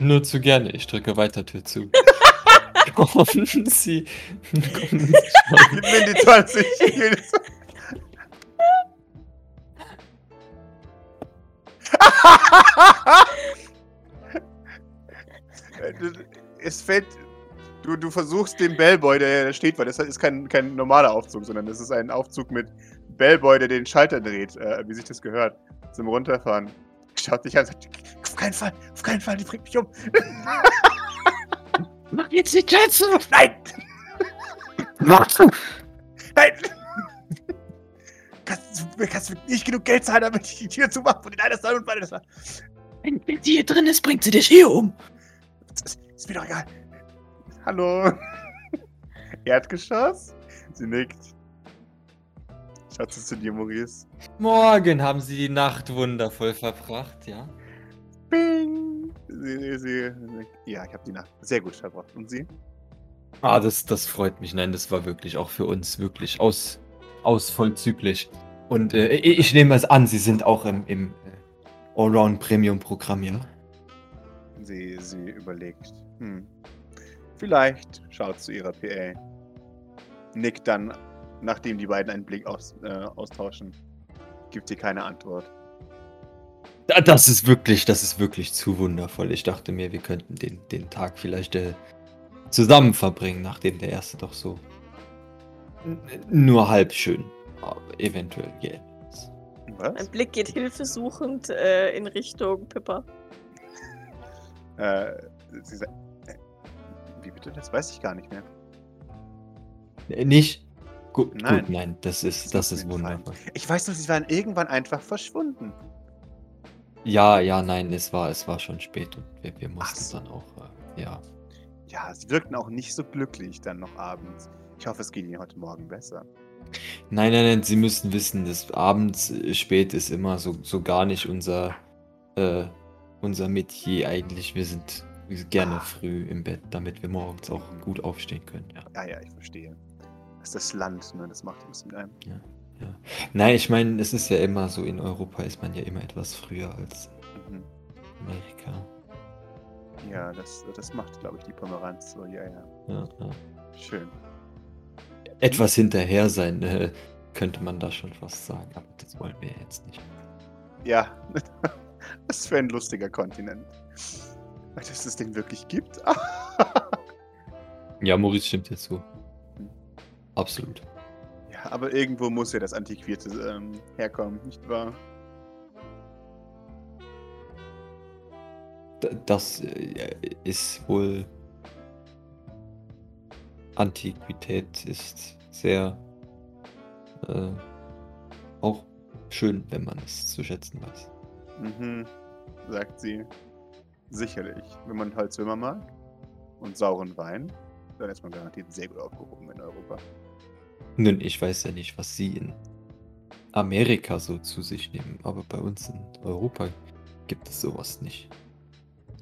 Nur zu gerne, ich drücke weiter Tür zu. <laughs> Kommen Sie. Kommen Sie schon. Gib mir die 20. Julius. Äh, es fällt. Du, du versuchst den Bellboy, der da steht, weil das ist kein, kein normaler Aufzug, sondern das ist ein Aufzug mit Bellboy, der den Schalter dreht, äh, wie sich das gehört, zum Runterfahren. Schaut dich an und sagt: Auf keinen Fall, auf keinen Fall, die bringt mich um. <laughs> Mach jetzt die Tür zu! Nein! Mach zu! Nein! Kannst, du kannst mir nicht genug Geld zahlen, damit ich die Tür zumache von den Einerstein und beide das Wenn, wenn sie hier drin ist, bringt sie dich hier um. ist, ist mir doch egal. Hallo. <laughs> Erdgeschoss? Sie nickt. Schaut zu dir, Maurice. Morgen haben sie die Nacht wundervoll verbracht, ja? Bing! Sie, sie, ja, ich habe die Nacht sehr gut verbracht. Und Sie? Ah, das, das freut mich. Nein, das war wirklich auch für uns wirklich aus, aus vollzüglich. Und äh, ich ich nehme es an, Sie sind auch im, im äh, Allround Premium Programm, ja? Sie, sie überlegt. Hm. Vielleicht schaut zu ihrer PA. Nickt dann, nachdem die beiden einen Blick aus, äh, austauschen. Gibt ihr keine Antwort. Da- Das ist wirklich, das ist wirklich zu wundervoll. Ich dachte mir, wir könnten den, den Tag vielleicht äh, zusammen verbringen, nachdem der erste doch so nur halb schön äh, eventuell geendet ist. Mein Was? Blick geht hilfesuchend äh, in Richtung Pippa. <laughs> Äh, sie sagt, äh, wie bitte? Das weiß ich gar nicht mehr. Äh, Nicht? Gut, Nein. gut, nein, das ist, Das das ist wundervoll. Ich weiß noch, sie waren irgendwann einfach verschwunden. Ja, ja, nein, es war, es war schon spät und wir, wir mussten so. dann auch, äh, ja. Ja, sie wirkten auch nicht so glücklich dann noch abends. Ich hoffe, es geht ihnen heute Morgen besser. Nein, nein, nein, Sie müssen wissen, dass abends äh, spät ist immer so, so gar nicht unser, äh, unser Metier eigentlich. Wir sind gerne Ah. früh im Bett, damit wir morgens auch gut aufstehen können, ja. Ja, ja, ich verstehe. Das ist das Land, ne? Das macht was mit einem. Nein, ich meine, es ist ja immer so, in Europa ist man ja immer etwas früher als Mhm. Amerika. Ja, das, das macht, glaube ich, die Pomeranz so. Ja, ja. Ja, ja. Schön. Etwas hinterher sein, äh, könnte man da schon fast sagen, aber das wollen wir jetzt nicht. Ja. <laughs> Was für ein lustiger Kontinent. Dass es den wirklich gibt. <laughs> Ja, Maurice stimmt dir zu. Absolut. ja, aber irgendwo muss ja das Antiquierte ähm, herkommen, nicht wahr? Das äh, ist wohl. Antiquität ist sehr. Äh, auch schön, wenn man es zu schätzen weiß. Mhm, sagt sie. Sicherlich. Wenn man Holzwürmer mag und sauren Wein, dann ist man garantiert sehr gut aufgehoben in Europa. Nun, ich weiß ja nicht, was sie in Amerika so zu sich nehmen, aber bei uns in Europa gibt es sowas nicht.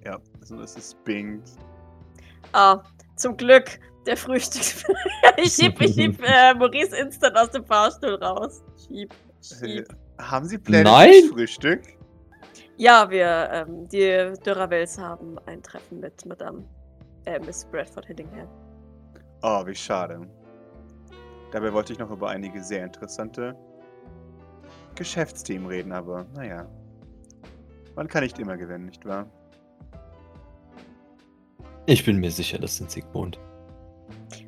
Ja, also es ist Bing. Ah, zum Glück, der Frühstück. <laughs> ich schieb, ich schieb <laughs> äh, Maurice instant aus dem Fahrstuhl raus. Schieb, Äh, schieb. haben Sie Pläne Nein! fürs Frühstück? Ja, wir, ähm, die Dürravels haben ein Treffen mit Madame, äh, Miss Bradford Hillingham. Oh, wie schade. Dabei wollte ich noch über einige sehr interessante Geschäftsthemen reden, aber naja. Man kann nicht immer gewinnen, nicht wahr? Ich bin mir sicher, das sind sie gewohnt.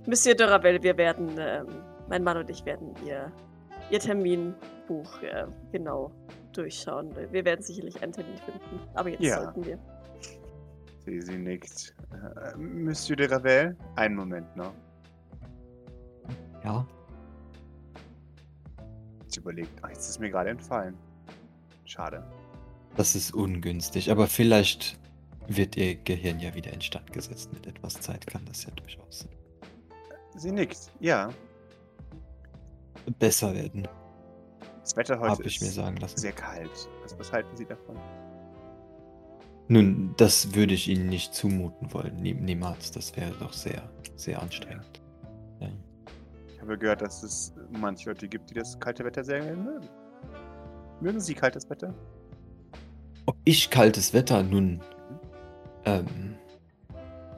Monsieur Dürravel, wir werden, ähm, mein Mann und ich werden ihr, ihr Terminbuch äh, genau durchschauen. Wir werden sicherlich einen Termin finden, aber jetzt Ja. sollten wir. Sie, sie nickt. Äh, Monsieur de Ravel? Einen Moment noch. Ja. Sie überlegt. Ach, jetzt ist mir gerade entfallen. Schade. Das ist ungünstig, aber vielleicht wird ihr Gehirn ja wieder instand gesetzt. Mit etwas Zeit kann das ja durchaus Sie nickt. Ja. besser werden, Das Wetter heute ich ist mir sagen lassen. sehr kalt. Was, was halten Sie davon? Nun, das würde ich Ihnen nicht zumuten wollen. Nie, niemals. Das wäre doch sehr, sehr anstrengend. Habe gehört, dass es manche Leute gibt, die das kalte Wetter sehr gerne mögen. Mögen Sie kaltes Wetter? Ob ich kaltes Wetter nun. Ähm.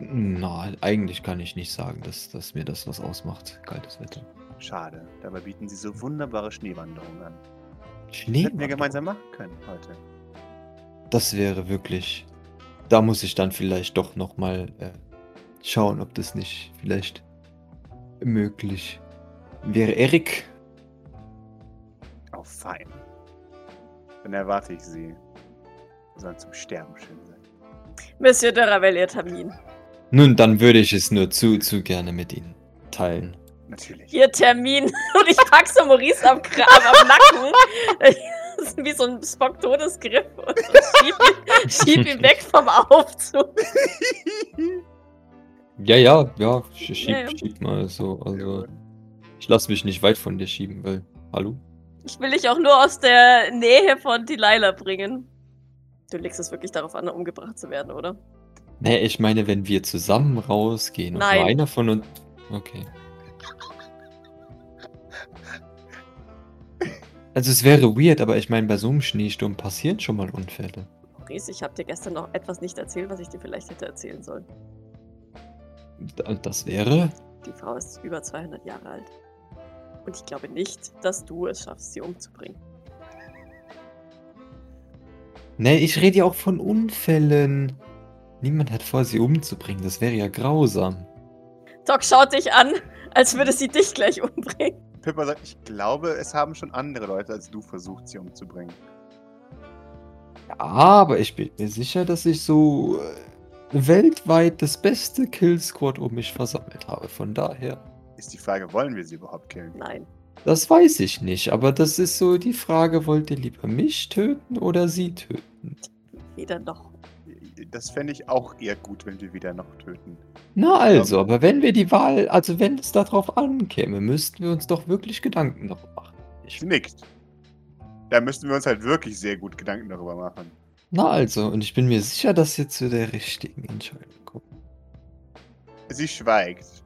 Na, eigentlich kann ich nicht sagen, dass, dass mir das was ausmacht. Kaltes Wetter. Schade. Dabei bieten Sie so wunderbare Schneewanderungen an. Schnee. Hätten wir gemeinsam machen können heute. Das wäre wirklich. Da muss ich dann vielleicht doch nochmal äh, schauen, ob das nicht vielleicht möglich wäre. Erik, Oh, fein. Dann erwarte ich Sie. Sie sollen zum Sterben schön sein. Monsieur Dürravel, ihr Termin. nun, dann würde ich es nur zu, zu gerne mit Ihnen teilen. Natürlich. Ihr Termin. <laughs> Und ich pack so Maurice am, Kram, am Nacken. Das ist wie so ein Spock-Todesgriff. Und schieb ihn, schieb ihn weg vom Aufzug. Ja, ja, ja, sch- schieb, Ja, ja. schieb mal so. Also. Ich lasse mich nicht weit von dir schieben, weil. Hallo? Ich will dich auch nur aus der Nähe von Delilah bringen. Du legst es wirklich darauf an, umgebracht zu werden, oder? Nee, ich meine, wenn wir zusammen rausgehen und Nein. nur einer von uns. Okay. Also es wäre weird, aber ich meine, bei so einem Schneesturm passieren schon mal Unfälle. Maurice, ich habe dir gestern noch etwas nicht erzählt, was ich dir vielleicht hätte erzählen sollen. Da- Das wäre. Die Frau ist über 200 Jahre alt. Und ich glaube nicht, dass du es schaffst, sie umzubringen. Nee, ich rede ja auch von Unfällen. Niemand hat vor, sie umzubringen. Das wäre ja grausam. Doc schaut dich an, als würde sie dich gleich umbringen. Pippa sagt, ich glaube, es haben schon andere Leute als du versucht, sie umzubringen. Ja, aber ich bin mir sicher, dass ich so äh, weltweit das beste Kill-Squad um mich versammelt habe. Von daher. Ist die Frage, wollen wir sie überhaupt killen? Nein. Das weiß ich nicht, aber das ist so die Frage, wollt ihr lieber mich töten oder sie töten? Weder noch. Das fände ich auch eher gut, wenn wir wieder noch töten. Na also, aber wenn wir die Wahl, also wenn es darauf ankäme, müssten wir uns doch wirklich Gedanken darüber machen. Ich, nickt. Da müssten wir uns halt wirklich sehr gut Gedanken darüber machen. na also, und ich bin mir sicher, dass ihr zu der richtigen Entscheidung kommt. Sie schweigt.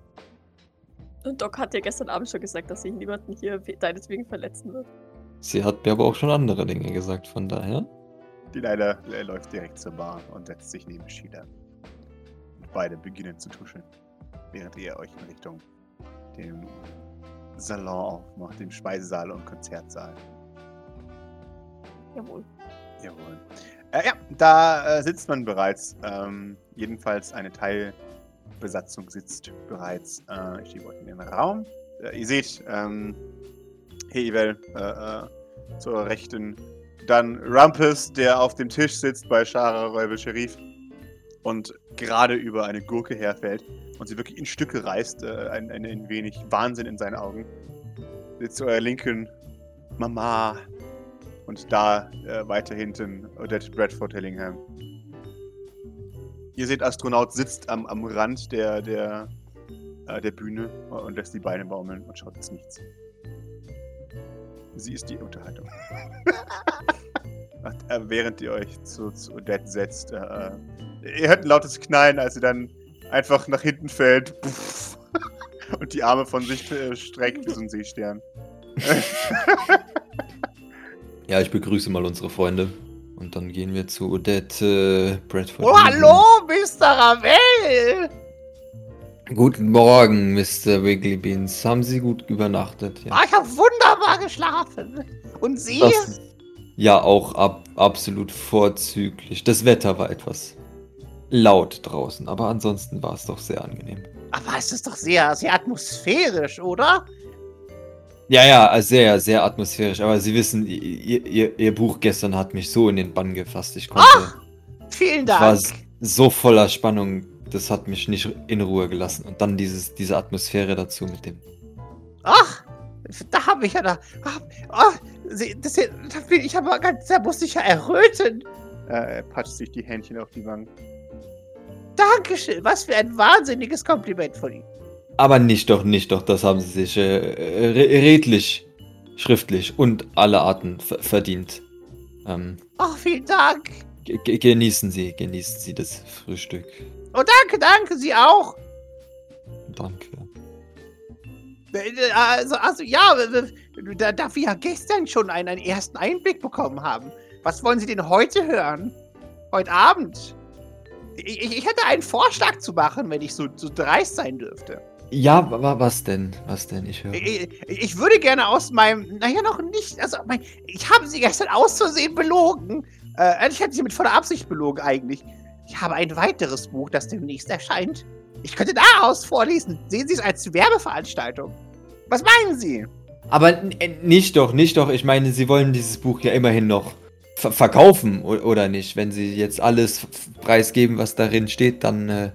Und Doc hat dir gestern Abend schon gesagt, dass sich niemanden hier we- deinetwegen verletzen wird. Sie hat mir aber auch schon andere Dinge gesagt, von daher. Die leider äh, läuft direkt zur Bar und setzt sich neben Sheila. Und beide beginnen zu tuscheln, während ihr euch in Richtung dem Salon aufmacht, dem Speisesaal und Konzertsaal. Jawohl. Jawohl. Äh, ja, da äh, sitzt man bereits. Ähm, jedenfalls eine Teilbesatzung sitzt bereits. Äh, ich euch in den Raum. Äh, ihr seht ähm, Hevel äh, äh, zur Rechten. Dann Rumpus, der auf dem Tisch sitzt bei Shara Räubel Sherif und gerade über eine Gurke herfällt und sie wirklich in Stücke reißt. Äh, ein, ein, ein wenig Wahnsinn in seinen Augen. Sitzt zu eurer Linken Mama, und da äh, weiter hinten Odette Bradford Hillingham. Ihr seht, Astronaut sitzt am, am Rand der, der, äh, der Bühne und lässt die Beine baumeln und schaut ins Nichts. Sie ist die Unterhaltung. <laughs> Ach, äh, während ihr euch zu, zu Odette setzt, äh, äh, ihr hört ein lautes Knallen, als sie dann einfach nach hinten fällt Puff, <laughs> und die Arme von sich äh, streckt wie so ein Seestern. <laughs> Ja, ich begrüße mal unsere Freunde. Und dann gehen wir zu Odette äh, Bradford. Oh, hallo, Mr. Ravel! Guten Morgen, Mr. Wiggly Beans. Haben Sie gut übernachtet? Ja, Ah, ich habe wunderbar geschlafen. Und Sie? Das- ja auch ab, absolut vorzüglich. Das Wetter war etwas laut draußen, aber ansonsten war es doch sehr angenehm. Aber es ist doch sehr, sehr atmosphärisch, oder? Ja, ja, sehr, sehr atmosphärisch. Aber Sie wissen, ihr, ihr, ihr Buch gestern hat mich so in den Bann gefasst. Ich konnte. Vielen Ich war Dank. s- so voller Spannung, das hat mich nicht in Ruhe gelassen. Und dann dieses, diese Atmosphäre dazu mit dem. Ach, da habe ich ja da. ach, Sie, das, hier- da bin ich aber ganz, da muss ich ja erröten. Äh, er patscht sich die Händchen auf die Wangen. Dankeschön, was für ein wahnsinniges Kompliment von Ihnen. Aber nicht doch, nicht doch, das haben Sie sich äh, re redlich, schriftlich und alle Arten ver- verdient. Ähm, Ach, vielen Dank. ge- ge- genießen Sie, genießen Sie das Frühstück. Oh, danke, danke, Sie auch. Danke. Äh, Also, also ja, da, da wir ja gestern schon einen, einen ersten Einblick bekommen haben. Was wollen Sie denn heute hören? Heute Abend? Ich, ich, ich hätte einen Vorschlag zu machen, wenn ich so, so dreist sein dürfte. Ja, wa- wa- was denn? Was denn? Ich höre. Ich, ich, ich würde gerne aus meinem, naja, noch nicht, also mein, ich habe Sie gestern aus Versehen belogen. Äh, ich hätte Sie mit voller Absicht belogen eigentlich. Ich habe ein weiteres Buch, das demnächst erscheint. Ich könnte daraus vorlesen. Sehen Sie es als Werbeveranstaltung. Was meinen Sie? Aber äh, nicht doch, nicht doch. Ich meine, Sie wollen dieses Buch ja immerhin noch ver verkaufen, oder nicht? Wenn Sie jetzt alles preisgeben, was darin steht, dann. Äh,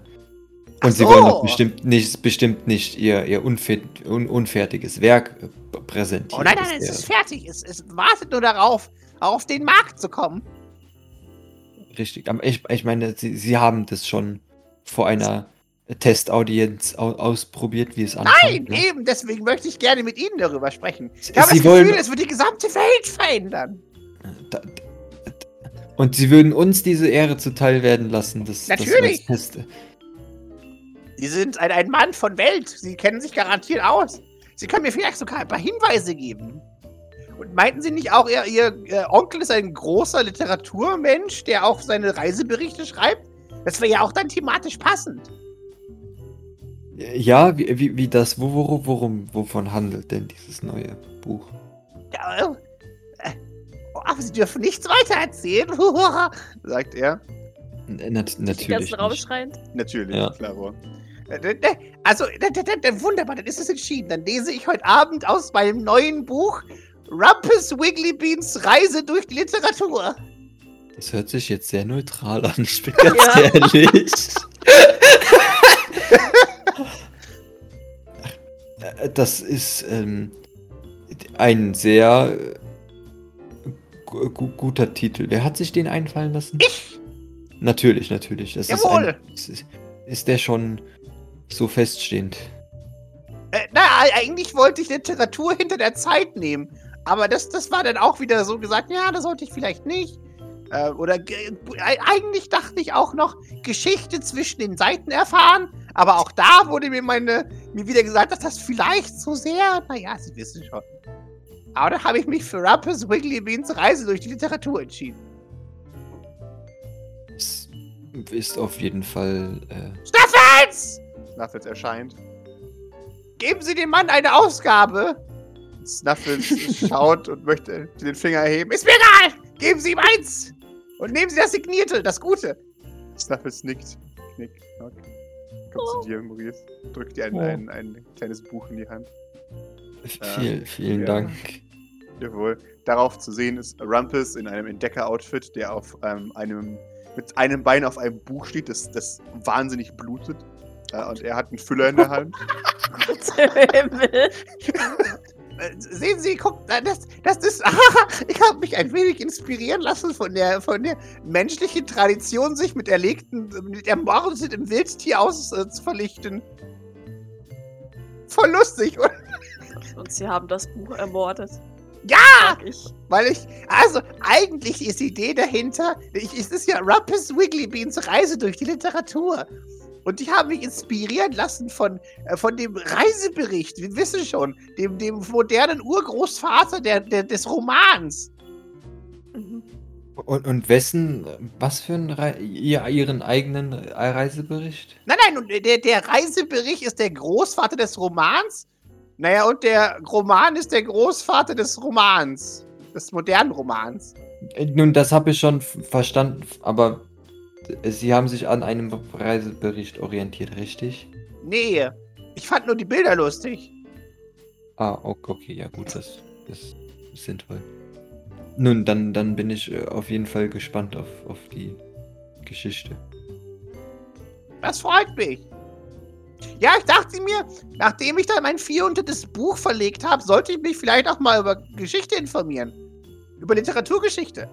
Und Sie wollen doch so. bestimmt nicht, bestimmt nicht Ihr, ihr unfer un unfertiges Werk äh, präsentieren. Oh nein, nein, Das nein, es ist fertig. Es, es wartet nur darauf, auf den Markt zu kommen. Richtig. Aber ich, ich meine, Sie, Sie haben das schon vor einer Testaudienz au ausprobiert, wie es Nein, ankommt. ne? eben, deswegen möchte ich gerne mit Ihnen darüber sprechen. Ich Sie habe das wollen- Gefühl, es wird die gesamte Welt verändern. Da, da, und sie würden uns diese Ehre zuteil werden lassen, das, Natürlich. das als Test. Sie sind ein, ein Mann von Welt. Sie kennen sich garantiert aus. Sie können mir vielleicht sogar ein paar Hinweise geben. Und meinten Sie nicht auch, Ihr, Ihr, Ihr Onkel ist ein großer Literaturmensch, der auch seine Reiseberichte schreibt? Das wäre ja auch dann thematisch passend. Ja, wie, wie, wie das, wo, wo, worum, wovon handelt denn dieses neue Buch? Ja, äh, oh, aber Sie dürfen nichts weiter erzählen, <laughs> sagt er. N nat Den natürlich. ganzen Raum schreiend. Natürlich, Ja. klaro. Äh, Also, wunderbar, dann ist es entschieden. Dann lese ich heute Abend aus meinem neuen Buch Rumpus Wiggly Beans Reise durch die Literatur. Das hört sich jetzt sehr neutral an, ich bin <laughs> ganz Ja. ehrlich. <laughs> Äh, das ist ähm, ein sehr äh, gu gu guter Titel. Wer hat sich den einfallen lassen? Ich? Natürlich, natürlich. Das Jawohl. Ist, ein, ist, ist der schon so feststehend? Äh, na, eigentlich wollte ich Literatur hinter der Zeit nehmen. Aber das, das war dann auch wieder so gesagt, ja, das sollte ich vielleicht nicht. Äh, oder äh, eigentlich dachte ich auch noch Geschichte zwischen den Seiten erfahren. Aber auch da wurde mir meine mir wieder gesagt, dass das vielleicht so sehr, naja, Sie wissen schon. Aber da habe ich mich für Rumpus Wiggly Beans Reise durch die Literatur entschieden. Es ist auf jeden Fall. Äh, Staffels! Snuffles erscheint. Geben Sie dem Mann eine Ausgabe. Snuffles <laughs> schaut und möchte den Finger erheben. Ist mir egal! Geben Sie ihm eins! Und nehmen Sie das Signierte, das Gute. Snuffles nickt. Knick, knack. Kommt Oh. zu dir, Maurice. Drückt dir ein, Oh. ein, ein kleines Buch in die Hand. viel, vielen ja. Dank. Jawohl. Darauf zu sehen ist Rumpus in einem Entdecker-Outfit, der auf ähm, einem mit einem Bein auf einem Buch steht, das, das wahnsinnig blutet. Äh, und er hat einen Füller in der Hand. <laughs> Himmel. Äh, Sehen Sie, guck, das, das ist. <laughs> ich habe mich ein wenig inspirieren lassen von der, von der menschlichen Tradition, sich mit erlegten, mit ermordetem Wildtier aus äh, zu verlichten. Voll lustig, oder? Und sie haben das Buch ermordet. Ja! Ich. Weil ich, also eigentlich ist die Idee dahinter, ich, es ist ja Rumpus Wiggly Beans Reise durch die Literatur. Und ich habe mich inspirieren lassen von, äh, von dem Reisebericht, wir wissen schon, dem, dem modernen Urgroßvater der, der, des Romans. Mhm. Und, und wessen, was für ein Rei ihr, Ihren eigenen Reisebericht? Nein, nein, der, der Reisebericht ist der Großvater des Romans. Naja, und der Roman ist der Großvater des Romans. Des modernen Romans. Nun, das habe ich schon verstanden, aber Sie haben sich an einem Reisebericht orientiert, richtig? Nee, ich fand nur die Bilder lustig. Ah, okay, ja gut, das, ist sinnvoll. Nun, dann, dann bin ich äh, auf jeden Fall gespannt auf, auf die Geschichte. Das freut mich. Ja, ich dachte mir, nachdem ich dann mein 400. Buch verlegt habe, sollte ich mich vielleicht auch mal über Geschichte informieren. Über Literaturgeschichte.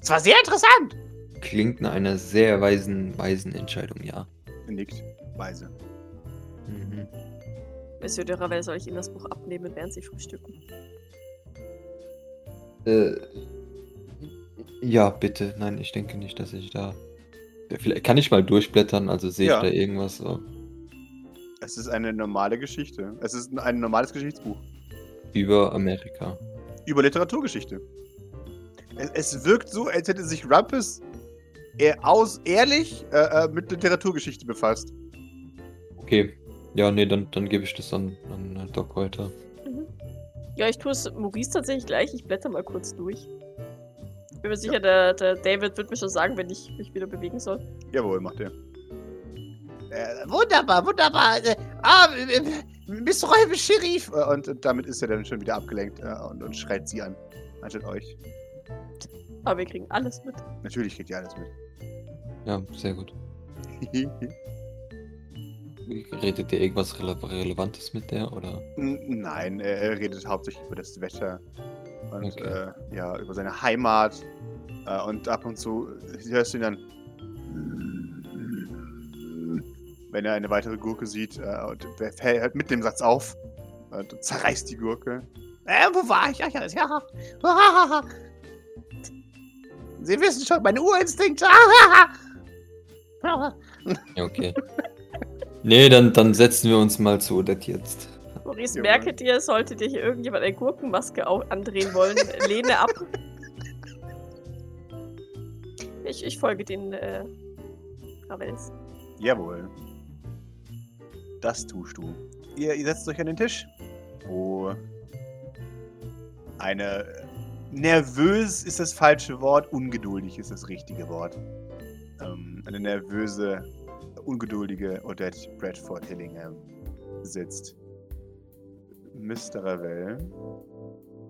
Es war sehr interessant. Klingt nach einer sehr weisen, weisen Entscheidung, ja. Nickt. Weise. Mhm. Monsieur de Ravel, soll ich Ihnen das Buch abnehmen, während Sie frühstücken? Äh, ja, bitte. Nein, ich denke nicht, dass ich da. Vielleicht kann ich mal durchblättern, also sehe Ja. ich da irgendwas. So. Es ist eine normale Geschichte. Es ist ein, normales Geschichtsbuch. Über Amerika. Über Literaturgeschichte. Es, es wirkt so, als hätte sich Rumpus aus, ehrlich äh, äh, mit Literaturgeschichte befasst. Okay. Ja, nee, dann, dann gebe ich das an, an äh, Doc weiter. Mhm. Ja, ich tue es Maurice tatsächlich gleich. Ich blätter mal kurz durch. Ich bin mir sicher, der, der David wird mir schon sagen, wenn ich mich wieder bewegen soll. Jawohl, macht er. Äh, wunderbar, wunderbar. Äh, ah, äh, äh, Miss Räume Sheriff. Äh, Und, und damit ist er dann schon wieder abgelenkt äh, und, und schreit sie an. Anstatt euch. Aber wir kriegen alles mit. Natürlich kriegt ihr alles mit. Ja, sehr gut. <laughs> Redet ihr irgendwas Rele Relevantes mit der oder? N- Nein, er, redet hauptsächlich über das Wetter und Okay. äh, ja, über seine Heimat. Äh, und ab und zu hörst du ihn dann. wenn er eine weitere Gurke sieht, äh, und er hört mit dem Satz auf und zerreißt die Gurke. Äh, wo war ich? Ach ja, ja. <laughs> Sie wissen schon, meine Urinstinkte. Ja, <laughs> Okay. nee, dann, dann setzen wir uns mal zu Odette jetzt. Maurice, Jawohl. merke dir, sollte dir hier irgendjemand eine Gurkenmaske au- andrehen wollen, <laughs> lehne ab. Ich, ich folge den äh, Ravels. Jawohl. Das tust du. Ihr, ihr setzt euch an den Tisch, wo eine nervös ist das falsche Wort, ungeduldig ist das richtige Wort. Ähm, eine nervöse, ungeduldige Odette Bradford Hillingham sitzt. Mr. Ravel,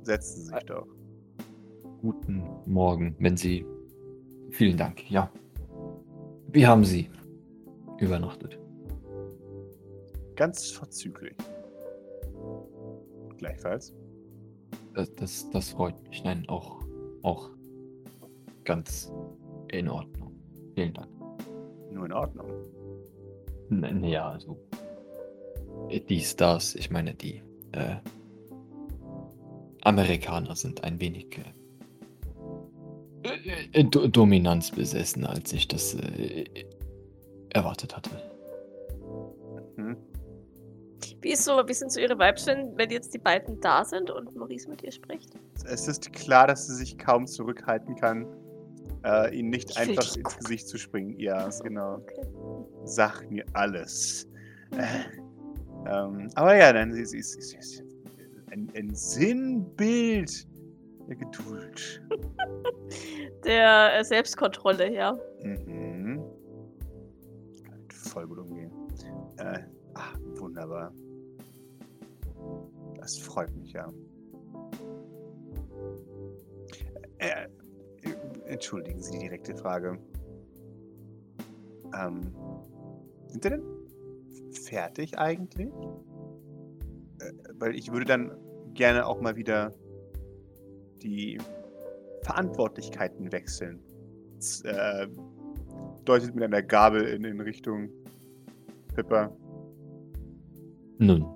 setzen Sie sich doch. Guten Morgen, wenn Sie. Vielen Dank, ja. Wie haben Sie übernachtet? Ganz vorzüglich. Gleichfalls. Das, das, das freut mich. Nein, auch, auch ganz in Ordnung. Vielen Dank. Nur in Ordnung. N ja, also. äh, Die Stars, ich meine, die äh, Amerikaner sind ein wenig äh, äh, Do Dominanz besessen, als ich das äh, erwartet hatte. Hm? Wie, ist so, wie sind so Ihre Vibes, wenn, wenn jetzt die beiden da sind und Maurice mit ihr spricht? Es ist klar, dass sie sich kaum zurückhalten kann, äh, ihn nicht Ich einfach ins. Gesicht zu springen. Ja, so, genau. Okay. Sag mir alles. Äh, ähm, aber ja, nein, sie, sie, sie, sie ist ein, ein Sinnbild der Geduld. <laughs> Der äh, Selbstkontrolle, ja. Mhm. Voll gut umgehen. Äh, ah, wunderbar. Das freut mich ja. Äh, entschuldigen Sie die direkte Frage. Ähm, sind Sie denn fertig eigentlich? Äh, weil ich würde dann gerne auch mal wieder die Verantwortlichkeiten wechseln. Z- Äh, deutet mit einer Gabel in, in Richtung Pippa. Nun,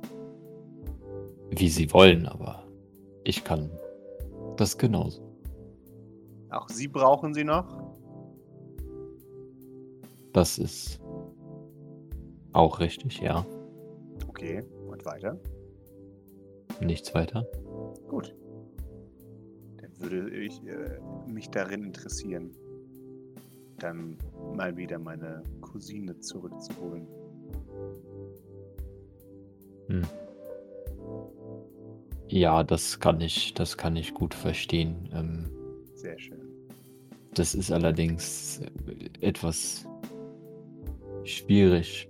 wie Sie wollen, aber ich kann das genauso. Auch Sie brauchen sie noch. Das ist auch richtig, ja. Okay, und weiter. Nichts weiter. Gut. Dann würde ich äh, mich darin interessieren, dann mal wieder meine Cousine zurückzuholen. Hm. Ja, das kann ich, das kann ich gut verstehen. Ähm, Sehr schön. das ist allerdings etwas schwierig.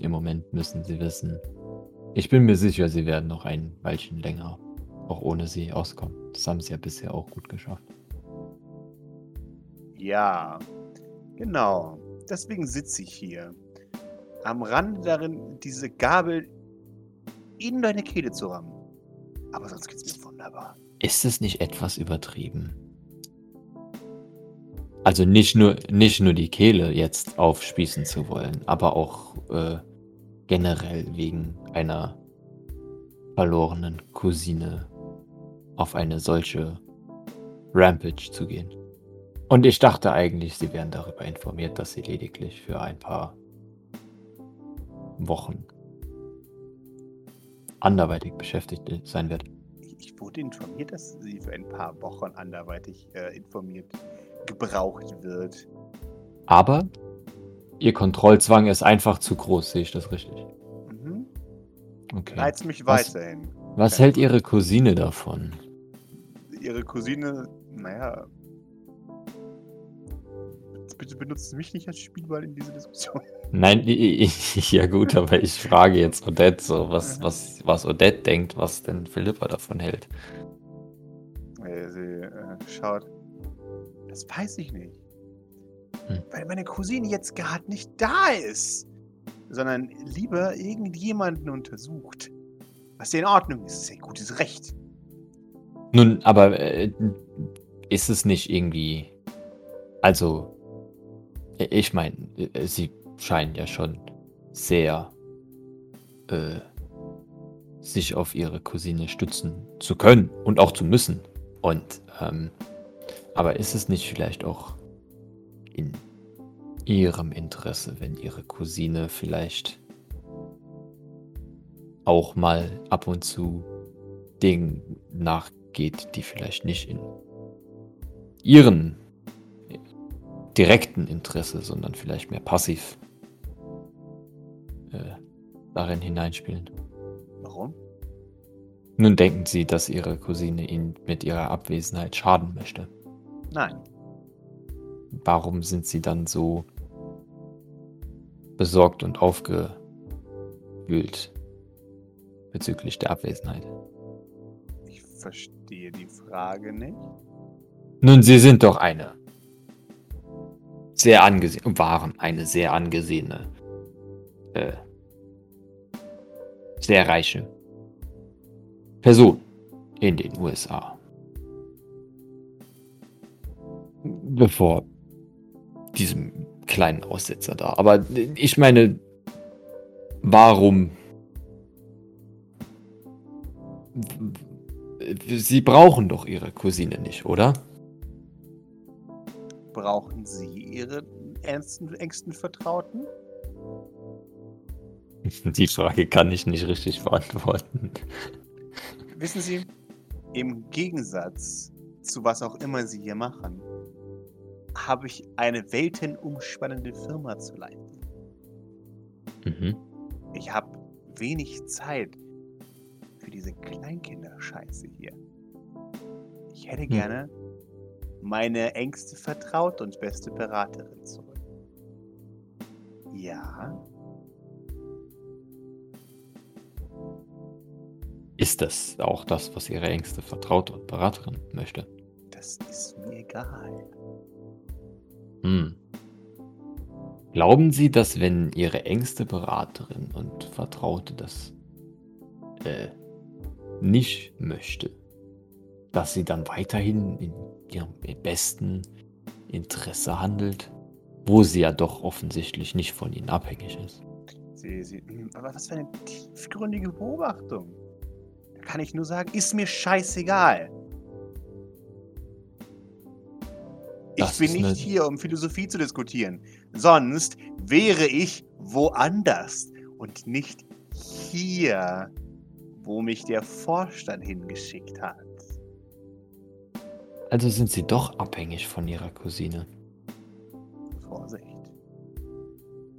Im Moment müssen Sie wissen. Ich bin mir sicher, Sie werden noch ein Weilchen länger auch ohne Sie auskommen. Das haben Sie ja bisher auch gut geschafft. Ja, genau. Deswegen sitze ich hier. Am Rande darin, diese Gabel in deine Kehle zu rammen. Aber sonst geht's mir wunderbar. Ist es nicht etwas übertrieben? Also nicht nur, nicht nur die Kehle jetzt aufspießen zu wollen, aber auch äh, generell wegen einer verlorenen Cousine auf eine solche Rampage zu gehen. Und ich dachte eigentlich, sie wären darüber informiert, dass sie lediglich für ein paar Wochen anderweitig beschäftigt sein wird. Ich, wurde informiert, dass sie für ein paar Wochen anderweitig äh, informiert gebraucht wird. Aber ihr Kontrollzwang ist einfach zu groß, sehe ich das richtig? Mhm. Okay. Reizt mich Was- weiterhin. Was Keine hält ihre Cousine davon? Ihre Cousine, naja. Bitte benutzen Sie mich nicht als Spielball in diese Diskussion. Nein, i- i- <laughs> ja gut, aber ich frage jetzt Odette so, was, was, was Odette denkt, was denn Philippa davon hält. Äh, Sie äh, schaut. Das weiß ich nicht. Hm. Weil meine Cousine jetzt gerade nicht da ist. Sondern lieber irgendjemanden untersucht. Was ja in Ordnung ist. Das ist ja gutes Recht. Nun, aber äh, ist es nicht irgendwie. Also, ich meine, sie scheinen ja schon sehr äh, sich auf ihre Cousine stützen zu können und auch zu müssen. Und ähm, aber ist es nicht vielleicht auch in ihrem Interesse, wenn ihre Cousine vielleicht auch mal ab und zu Dingen nachgeht, die vielleicht nicht in ihren direkten Interesse, sondern vielleicht mehr passiv äh, darin hineinspielen. Warum? Nun denken Sie, dass Ihre Cousine Ihnen mit ihrer Abwesenheit schaden möchte. Nein. Warum sind Sie dann so besorgt und aufgewühlt bezüglich der Abwesenheit? Ich verstehe die Frage nicht. Nun, Sie sind doch eine sehr angesehen, waren eine sehr angesehene, äh, sehr reiche Person in den USA. Bevor diesem kleinen Aussetzer da. Aber ich meine, warum? Sie brauchen doch ihre Cousine nicht, oder? Brauchen Sie Ihre ernsten, engsten Vertrauten? <laughs> Die Frage kann ich nicht richtig beantworten. Wissen Sie, im Gegensatz zu was auch immer Sie hier machen, habe ich eine weltenumspannende Firma zu leiten. Mhm. Ich habe wenig Zeit für diese Kleinkinderscheiße hier. Ich hätte gerne meine engste Vertraute und beste Beraterin zurück. Ja, Ist das auch das, was Ihre engste Vertraute und Beraterin möchte? das ist mir egal. Hm. Glauben Sie, dass wenn Ihre engste Beraterin und Vertraute das äh, nicht möchte, dass sie dann weiterhin in ihrem besten Interesse handelt, wo sie ja doch offensichtlich nicht von Ihnen abhängig ist? Sie, sie, hm, aber was für eine tiefgründige Beobachtung. Da kann ich nur sagen, ist mir scheißegal. Ich Das bin nicht eine- hier, um Philosophie zu diskutieren. Sonst wäre ich woanders und nicht hier, wo mich der Vorstand hingeschickt hat. Also sind Sie doch abhängig von Ihrer Cousine. Vorsicht.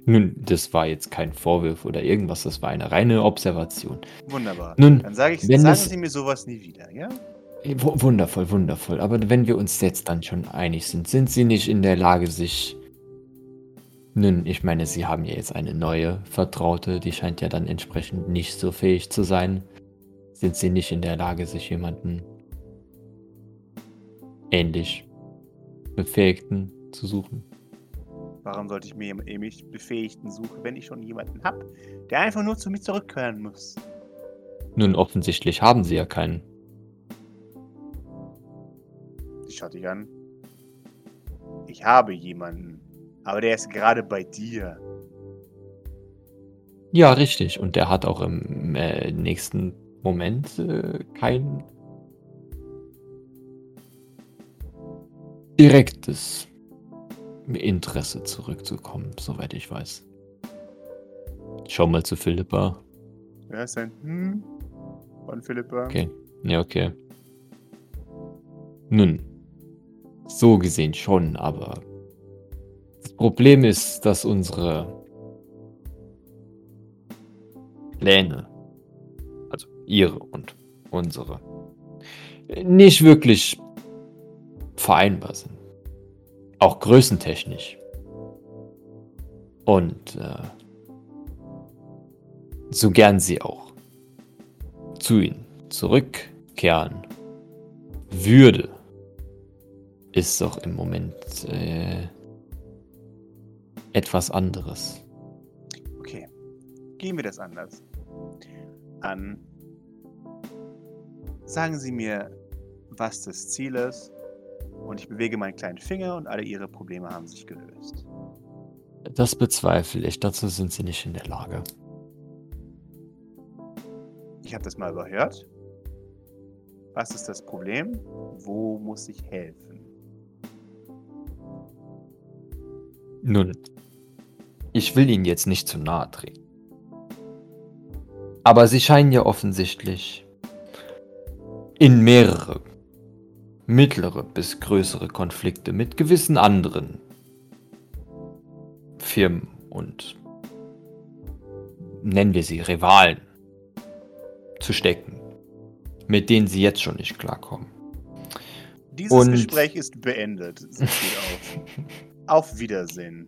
Nun, das war jetzt kein Vorwurf oder irgendwas, das war eine reine Observation. Wunderbar. Nun, Dann sage ich, wenn sagen es- Sie mir sowas nie wieder, ja? W wundervoll, wundervoll. Aber wenn wir uns jetzt dann schon einig sind, sind Sie nicht in der Lage, sich. Nun, ich meine, Sie haben ja jetzt eine neue Vertraute, die scheint ja dann entsprechend nicht so fähig zu sein. Sind Sie nicht in der Lage, sich jemanden ähnlich Befähigten zu suchen? Warum sollte ich mir ähnlich Befähigten suchen, wenn ich schon jemanden habe, der einfach nur zu mir zurückkehren muss? Nun, offensichtlich haben Sie ja keinen. Ich schaue dich an. Ich habe jemanden, aber der ist gerade bei dir. Ja, richtig. Und der hat auch im äh, nächsten Moment äh, kein direktes Interesse zurückzukommen, soweit ich weiß. Schau mal zu Philippa. Wer ist denn? Hm? Von Philippa. Okay. Ja, okay. Nun, so gesehen schon, aber das Problem ist, dass unsere Pläne, also ihre und unsere, nicht wirklich vereinbar sind. Auch größentechnisch. Und äh, so gern sie auch zu ihnen zurückkehren würde, ist doch im Moment äh, etwas anderes. Okay. Gehen wir das anders. An. Sagen Sie mir, was das Ziel ist. Und ich bewege meinen kleinen Finger und alle Ihre Probleme haben sich gelöst. Das bezweifle ich. Dazu sind sie nicht in der Lage. Ich habe das mal überhört. Was ist das Problem? Wo muss ich helfen? Nun, ich will Ihnen jetzt nicht zu nahe treten. Aber Sie scheinen ja offensichtlich in mehrere mittlere bis größere Konflikte mit gewissen anderen Firmen und nennen wir sie Rivalen zu stecken, mit denen Sie jetzt schon nicht klarkommen. Dieses Und- Gespräch ist beendet. <laughs> Auf Wiedersehen.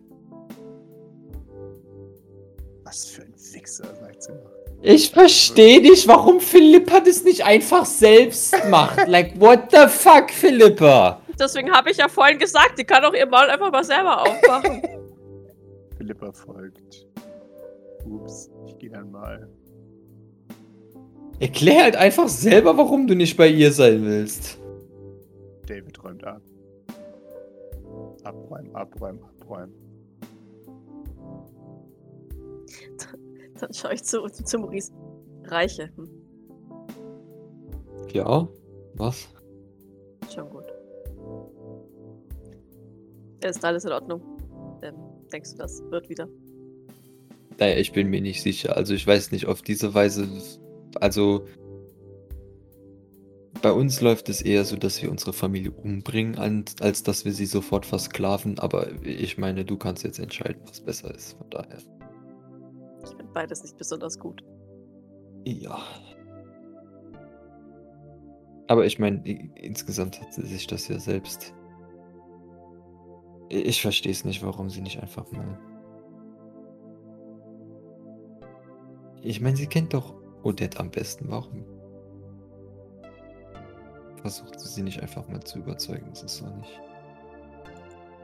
Was für ein Wichser, sagt sie noch. Ich verstehe nicht, warum Philippa das nicht einfach selbst macht. <laughs> Like, what the fuck, Philippa? Deswegen habe ich ja vorhin gesagt, die kann auch ihr Maul einfach mal selber aufmachen. <laughs> Philippa folgt. Ups, ich gehe dann mal. Erklär halt einfach selber, warum du nicht bei ihr sein willst. David räumt ab. Abräumen, abräumen, abräumen. <laughs> Dann schaue ich zu, zu, Maurice. Reiche. Hm, Ja? Was? schon gut. Ist alles in Ordnung? Ähm, denkst du, das wird wieder? Naja, ich bin mir nicht sicher. Also ich weiß nicht, auf diese Weise. Also. Bei uns läuft es eher so, dass wir unsere Familie umbringen, als, als dass wir sie sofort versklaven. Aber ich meine, du kannst jetzt entscheiden, was besser ist. Von daher. Ich finde beides nicht besonders gut. Ja. Aber ich meine, insgesamt hat sie sich das ja selbst. Ich verstehe es nicht, warum sie nicht einfach mal. Ich meine, sie kennt doch Odette am besten. Warum? Versucht sie sie nicht einfach mal zu überzeugen? Das ist doch nicht.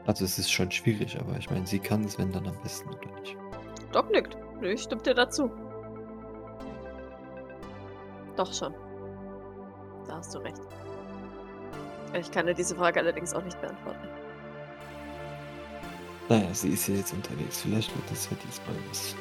Also, es ist schon schwierig, aber ich meine, sie kann es, wenn dann am besten, oder nicht? Doc nickt. Nö, Ich stimme dir dazu. Doch schon. Da hast du recht. Ich kann dir diese Frage allerdings auch nicht beantworten. Naja, sie ist ja jetzt unterwegs. Vielleicht wird das ja diesmal was.